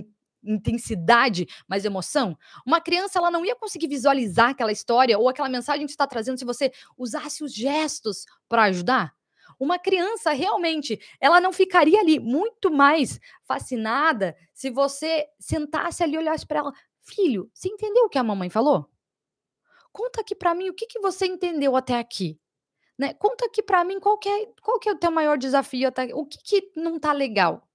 intensidade, mais emoção. Uma criança ela não ia conseguir visualizar aquela história ou aquela mensagem que está trazendo se você usasse os gestos para ajudar. Uma criança realmente, ela não ficaria ali muito mais fascinada se você sentasse ali e olhasse para ela, filho, você entendeu o que a mamãe falou? Conta aqui para mim o que, que você entendeu até aqui. Né? Conta aqui para mim qual que, é, qual que é o teu maior desafio até o que, que não tá legal.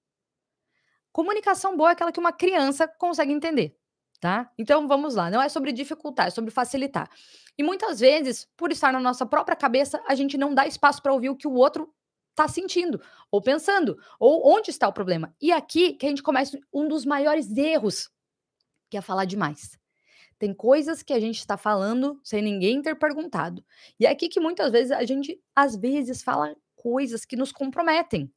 Comunicação boa é aquela que uma criança consegue entender, tá? Então vamos lá, não é sobre dificultar, é sobre facilitar. E muitas vezes, por estar na nossa própria cabeça, a gente não dá espaço para ouvir o que o outro está sentindo ou pensando, ou onde está o problema. E aqui que a gente começa um dos maiores erros, que é falar demais. Tem coisas que a gente está falando sem ninguém ter perguntado. E é aqui que muitas vezes a gente, às vezes, fala coisas que nos comprometem.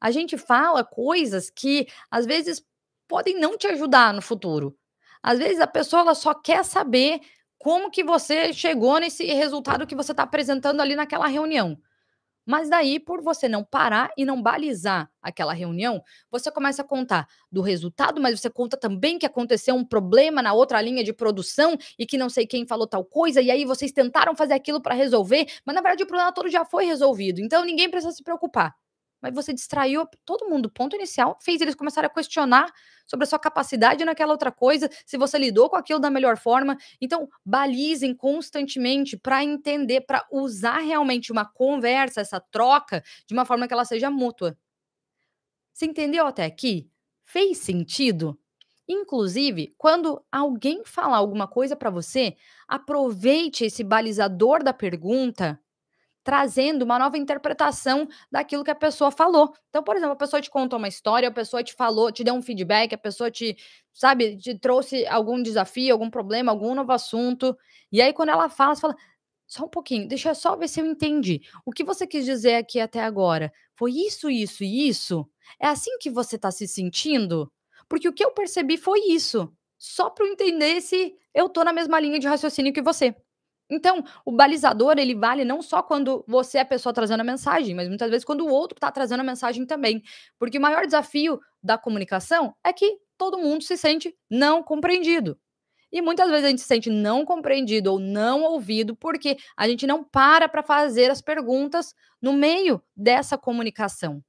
A gente fala coisas que, às vezes, podem não te ajudar no futuro. Às vezes a pessoa ela só quer saber como que você chegou nesse resultado que você está apresentando ali naquela reunião. Mas daí, por você não parar e não balizar aquela reunião, você começa a contar do resultado, mas você conta também que aconteceu um problema na outra linha de produção e que não sei quem falou tal coisa, e aí vocês tentaram fazer aquilo para resolver, mas na verdade o problema todo já foi resolvido. Então ninguém precisa se preocupar mas você distraiu todo mundo. Ponto inicial fez eles começarem a questionar sobre a sua capacidade naquela outra coisa, se você lidou com aquilo da melhor forma. Então, balizem constantemente para entender, para usar realmente uma conversa, essa troca, de uma forma que ela seja mútua. Você entendeu até aqui? Fez sentido? Inclusive, quando alguém falar alguma coisa para você, aproveite esse balizador da pergunta trazendo uma nova interpretação daquilo que a pessoa falou. Então, por exemplo, a pessoa te contou uma história, a pessoa te falou, te deu um feedback, a pessoa te, sabe, te trouxe algum desafio, algum problema, algum novo assunto. E aí, quando ela fala, você fala, só um pouquinho, deixa eu só ver se eu entendi. O que você quis dizer aqui até agora? Foi isso, isso e isso? É assim que você está se sentindo? Porque o que eu percebi foi isso. Só para eu entender se eu tô na mesma linha de raciocínio que você. Então, o balizador, ele vale não só quando você é a pessoa trazendo a mensagem, mas muitas vezes quando o outro está trazendo a mensagem também. Porque o maior desafio da comunicação é que todo mundo se sente não compreendido. E muitas vezes a gente se sente não compreendido ou não ouvido porque a gente não para para fazer as perguntas no meio dessa comunicação.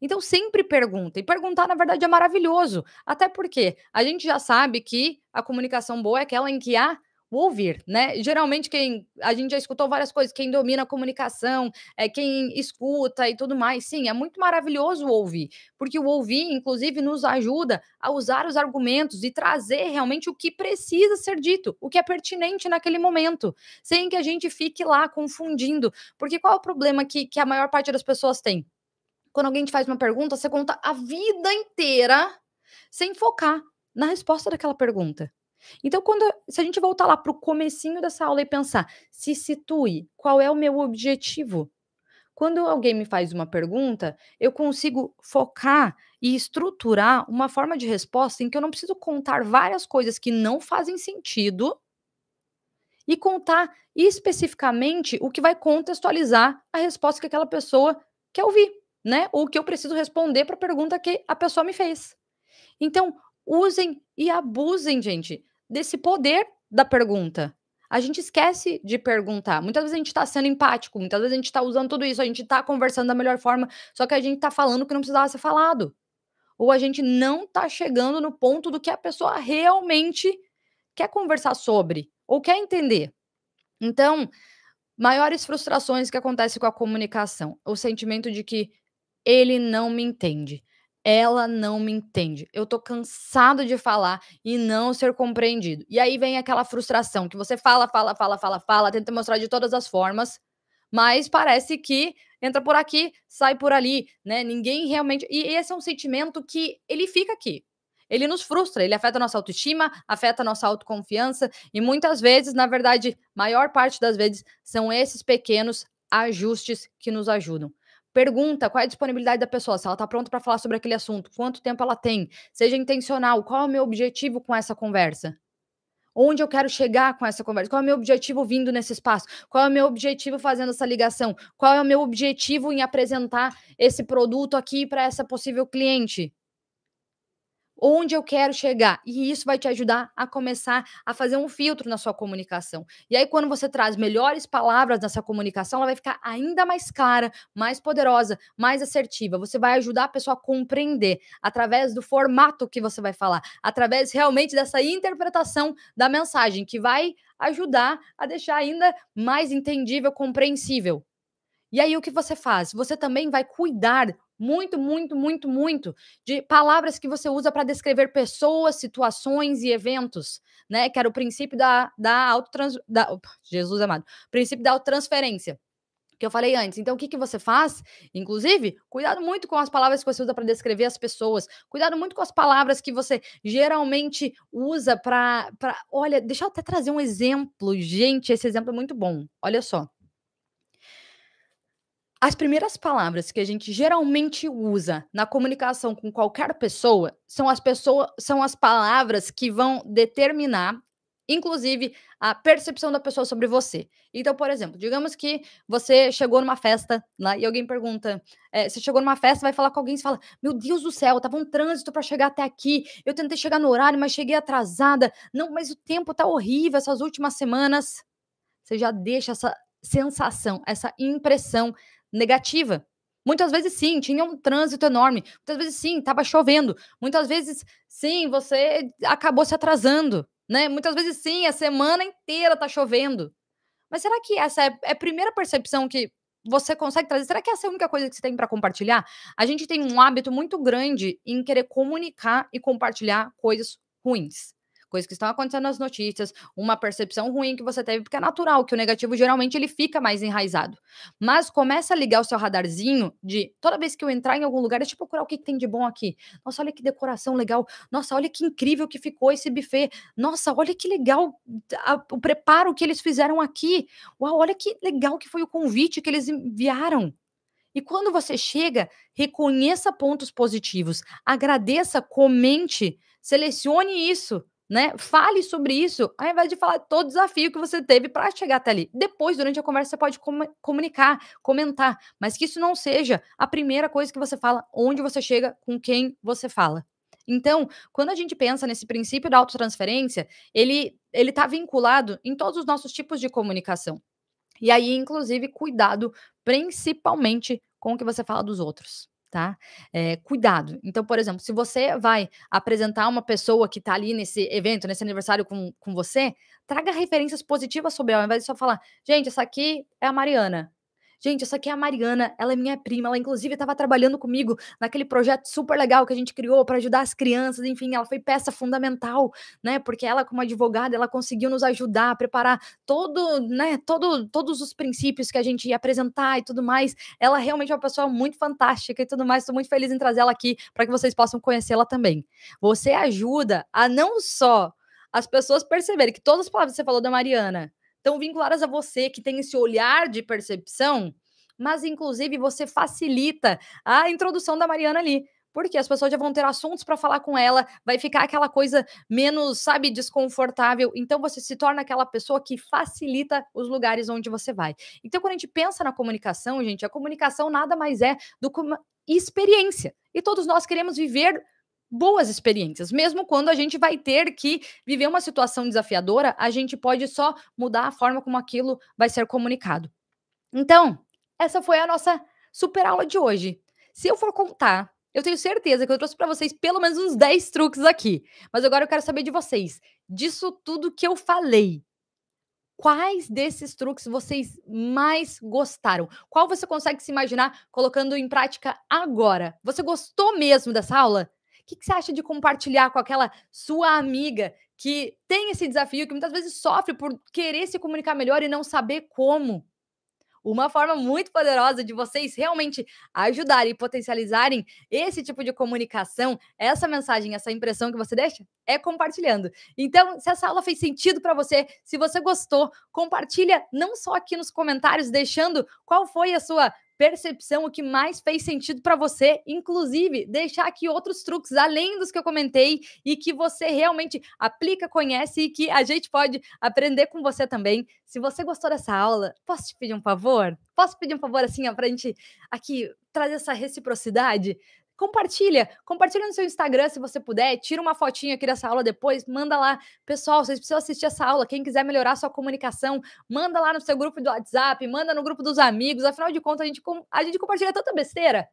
Então sempre pergunta. E perguntar, na verdade, é maravilhoso. Até porque a gente já sabe que a comunicação boa é aquela em que há o ouvir, né? Geralmente quem a gente já escutou várias coisas, quem domina a comunicação, é quem escuta e tudo mais. Sim, é muito maravilhoso ouvir, porque o ouvir, inclusive, nos ajuda a usar os argumentos e trazer realmente o que precisa ser dito, o que é pertinente naquele momento, sem que a gente fique lá confundindo. Porque qual é o problema que, que a maior parte das pessoas tem? Quando alguém te faz uma pergunta, você conta a vida inteira sem focar na resposta daquela pergunta. Então, quando se a gente voltar lá para o comecinho dessa aula e pensar, se situe, qual é o meu objetivo? Quando alguém me faz uma pergunta, eu consigo focar e estruturar uma forma de resposta em que eu não preciso contar várias coisas que não fazem sentido e contar especificamente o que vai contextualizar a resposta que aquela pessoa quer ouvir, né? Ou que eu preciso responder para a pergunta que a pessoa me fez. Então, usem e abusem, gente, desse poder da pergunta. A gente esquece de perguntar. Muitas vezes a gente está sendo empático, muitas vezes a gente está usando tudo isso, a gente está conversando da melhor forma, só que a gente está falando o que não precisava ser falado. Ou a gente não está chegando no ponto do que a pessoa realmente quer conversar sobre ou quer entender. Então, maiores frustrações que acontecem com a comunicação, o sentimento de que ele não me entende ela não me entende. Eu tô cansado de falar e não ser compreendido. E aí vem aquela frustração que você fala, fala, fala, fala, fala, tenta mostrar de todas as formas, mas parece que entra por aqui, sai por ali, né? Ninguém realmente. E esse é um sentimento que ele fica aqui. Ele nos frustra, ele afeta a nossa autoestima, afeta a nossa autoconfiança e muitas vezes, na verdade, maior parte das vezes, são esses pequenos ajustes que nos ajudam. Pergunta qual é a disponibilidade da pessoa, se ela está pronta para falar sobre aquele assunto, quanto tempo ela tem, seja intencional, qual é o meu objetivo com essa conversa? Onde eu quero chegar com essa conversa? Qual é o meu objetivo vindo nesse espaço? Qual é o meu objetivo fazendo essa ligação? Qual é o meu objetivo em apresentar esse produto aqui para essa possível cliente? Onde eu quero chegar. E isso vai te ajudar a começar a fazer um filtro na sua comunicação. E aí, quando você traz melhores palavras nessa comunicação, ela vai ficar ainda mais clara, mais poderosa, mais assertiva. Você vai ajudar a pessoa a compreender através do formato que você vai falar, através realmente dessa interpretação da mensagem, que vai ajudar a deixar ainda mais entendível, compreensível. E aí o que você faz? Você também vai cuidar muito, muito, muito, muito de palavras que você usa para descrever pessoas, situações e eventos, né? Que era o princípio da, da autotrans... Da, Jesus amado. Princípio da autotransferência que eu falei antes. Então, o que, que você faz? Inclusive, cuidado muito com as palavras que você usa para descrever as pessoas. Cuidado muito com as palavras que você geralmente usa para. Olha, deixa eu até trazer um exemplo. Gente, esse exemplo é muito bom. Olha só. As primeiras palavras que a gente geralmente usa na comunicação com qualquer pessoa são as pessoas são as palavras que vão determinar inclusive a percepção da pessoa sobre você. Então, por exemplo, digamos que você chegou numa festa lá e alguém pergunta: é, você chegou numa festa, vai falar com alguém e fala: Meu Deus do céu, tava um trânsito para chegar até aqui. Eu tentei chegar no horário, mas cheguei atrasada. Não, mas o tempo tá horrível essas últimas semanas. Você já deixa essa sensação, essa impressão negativa. Muitas vezes sim, tinha um trânsito enorme. Muitas vezes sim, estava chovendo. Muitas vezes sim, você acabou se atrasando né? Muitas vezes sim, a semana inteira tá chovendo. Mas será que essa é, é a primeira percepção que você consegue trazer? Será que essa é a única coisa que você tem para compartilhar? A gente tem um hábito muito grande em querer comunicar e compartilhar coisas ruins coisas que estão acontecendo nas notícias, uma percepção ruim que você teve, porque é natural que o negativo geralmente ele fica mais enraizado. Mas começa a ligar o seu radarzinho de toda vez que eu entrar em algum lugar, deixa eu procurar o que, que tem de bom aqui. Nossa, olha que decoração legal. Nossa, olha que incrível que ficou esse buffet. Nossa, olha que legal a, o preparo que eles fizeram aqui. Uau, olha que legal que foi o convite que eles enviaram. E quando você chega, reconheça pontos positivos, agradeça, comente, selecione isso né? Fale sobre isso, ao invés de falar todo o desafio que você teve para chegar até ali. Depois, durante a conversa, você pode com comunicar, comentar, mas que isso não seja a primeira coisa que você fala, onde você chega, com quem você fala. Então, quando a gente pensa nesse princípio da autotransferência, ele ele está vinculado em todos os nossos tipos de comunicação. E aí, inclusive, cuidado, principalmente com o que você fala dos outros tá? É, cuidado. Então, por exemplo, se você vai apresentar uma pessoa que está ali nesse evento, nesse aniversário com, com você, traga referências positivas sobre ela, ao invés de só falar, gente, essa aqui é a Mariana. Gente, essa aqui é a Mariana, ela é minha prima, ela inclusive estava trabalhando comigo naquele projeto super legal que a gente criou para ajudar as crianças, enfim, ela foi peça fundamental, né? Porque ela como advogada, ela conseguiu nos ajudar a preparar todo, né, todo, todos os princípios que a gente ia apresentar e tudo mais. Ela realmente é uma pessoa muito fantástica e tudo mais. Estou muito feliz em trazê-la aqui para que vocês possam conhecê-la também. Você ajuda a não só as pessoas perceberem que todas as palavras que você falou da Mariana estão vinculadas a você, que tem esse olhar de percepção, mas inclusive você facilita a introdução da Mariana ali. Porque as pessoas já vão ter assuntos para falar com ela, vai ficar aquela coisa menos, sabe, desconfortável. Então você se torna aquela pessoa que facilita os lugares onde você vai. Então, quando a gente pensa na comunicação, gente, a comunicação nada mais é do que uma experiência. E todos nós queremos viver boas experiências. Mesmo quando a gente vai ter que viver uma situação desafiadora, a gente pode só mudar a forma como aquilo vai ser comunicado. Então, essa foi a nossa super aula de hoje. Se eu for contar, eu tenho certeza que eu trouxe para vocês pelo menos uns 10 truques aqui. Mas agora eu quero saber de vocês, disso tudo que eu falei. Quais desses truques vocês mais gostaram? Qual você consegue se imaginar colocando em prática agora? Você gostou mesmo dessa aula? Que, que você acha de compartilhar com aquela sua amiga que tem esse desafio, que muitas vezes sofre por querer se comunicar melhor e não saber como? Uma forma muito poderosa de vocês realmente ajudarem e potencializarem esse tipo de comunicação, essa mensagem, essa impressão que você deixa, é compartilhando. Então, se essa aula fez sentido para você, se você gostou, compartilha não só aqui nos comentários, deixando qual foi a sua percepção, o que mais fez sentido para você, inclusive deixar aqui outros truques além dos que eu comentei e que você realmente aplica, conhece e que a gente pode aprender com você também. Se você gostou dessa aula, posso te pedir um favor? Posso pedir um favor assim, ó, pra gente aqui trazer essa reciprocidade? Compartilha, compartilha no seu Instagram se você puder, tira uma fotinha aqui dessa aula depois, manda lá, pessoal, vocês precisam assistir essa aula, quem quiser melhorar sua comunicação, manda lá no seu grupo do WhatsApp, manda no grupo dos amigos, afinal de contas a gente, a gente compartilha tanta besteira,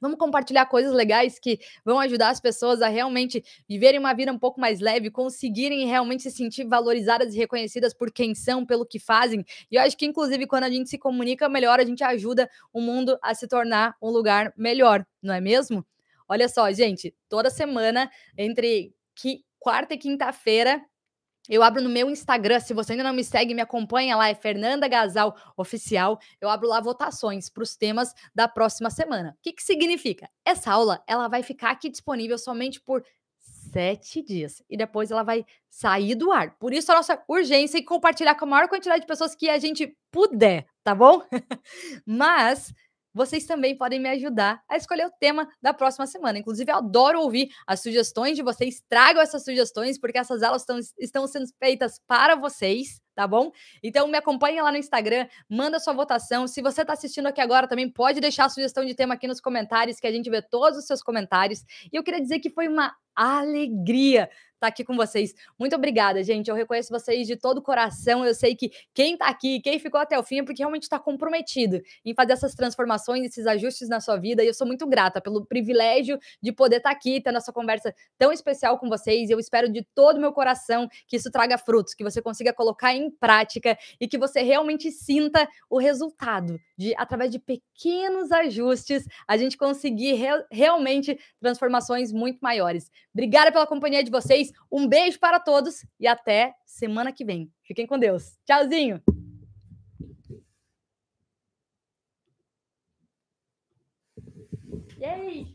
Vamos compartilhar coisas legais que vão ajudar as pessoas a realmente viverem uma vida um pouco mais leve, conseguirem realmente se sentir valorizadas e reconhecidas por quem são, pelo que fazem. E eu acho que, inclusive, quando a gente se comunica melhor, a gente ajuda o mundo a se tornar um lugar melhor, não é mesmo? Olha só, gente, toda semana, entre quarta e quinta-feira, eu abro no meu Instagram, se você ainda não me segue, me acompanha lá, é Fernanda Gasal Oficial. Eu abro lá votações para os temas da próxima semana. O que, que significa? Essa aula ela vai ficar aqui disponível somente por sete dias e depois ela vai sair do ar. Por isso a nossa urgência em compartilhar com a maior quantidade de pessoas que a gente puder, tá bom? (laughs) Mas vocês também podem me ajudar a escolher o tema da próxima semana. Inclusive, eu adoro ouvir as sugestões de vocês. Tragam essas sugestões, porque essas aulas estão, estão sendo feitas para vocês, tá bom? Então, me acompanhe lá no Instagram, manda sua votação. Se você está assistindo aqui agora, também pode deixar a sugestão de tema aqui nos comentários, que a gente vê todos os seus comentários. E eu queria dizer que foi uma alegria estar tá aqui com vocês. Muito obrigada, gente. Eu reconheço vocês de todo o coração. Eu sei que quem está aqui, quem ficou até o fim, é porque realmente está comprometido em fazer essas transformações, esses ajustes na sua vida. E eu sou muito grata pelo privilégio de poder estar tá aqui, tendo essa conversa tão especial com vocês. Eu espero de todo o meu coração que isso traga frutos, que você consiga colocar em prática e que você realmente sinta o resultado de, através de pequenos ajustes, a gente conseguir re realmente transformações muito maiores. Obrigada pela companhia de vocês. Um beijo para todos e até semana que vem. Fiquem com Deus. Tchauzinho. Yay!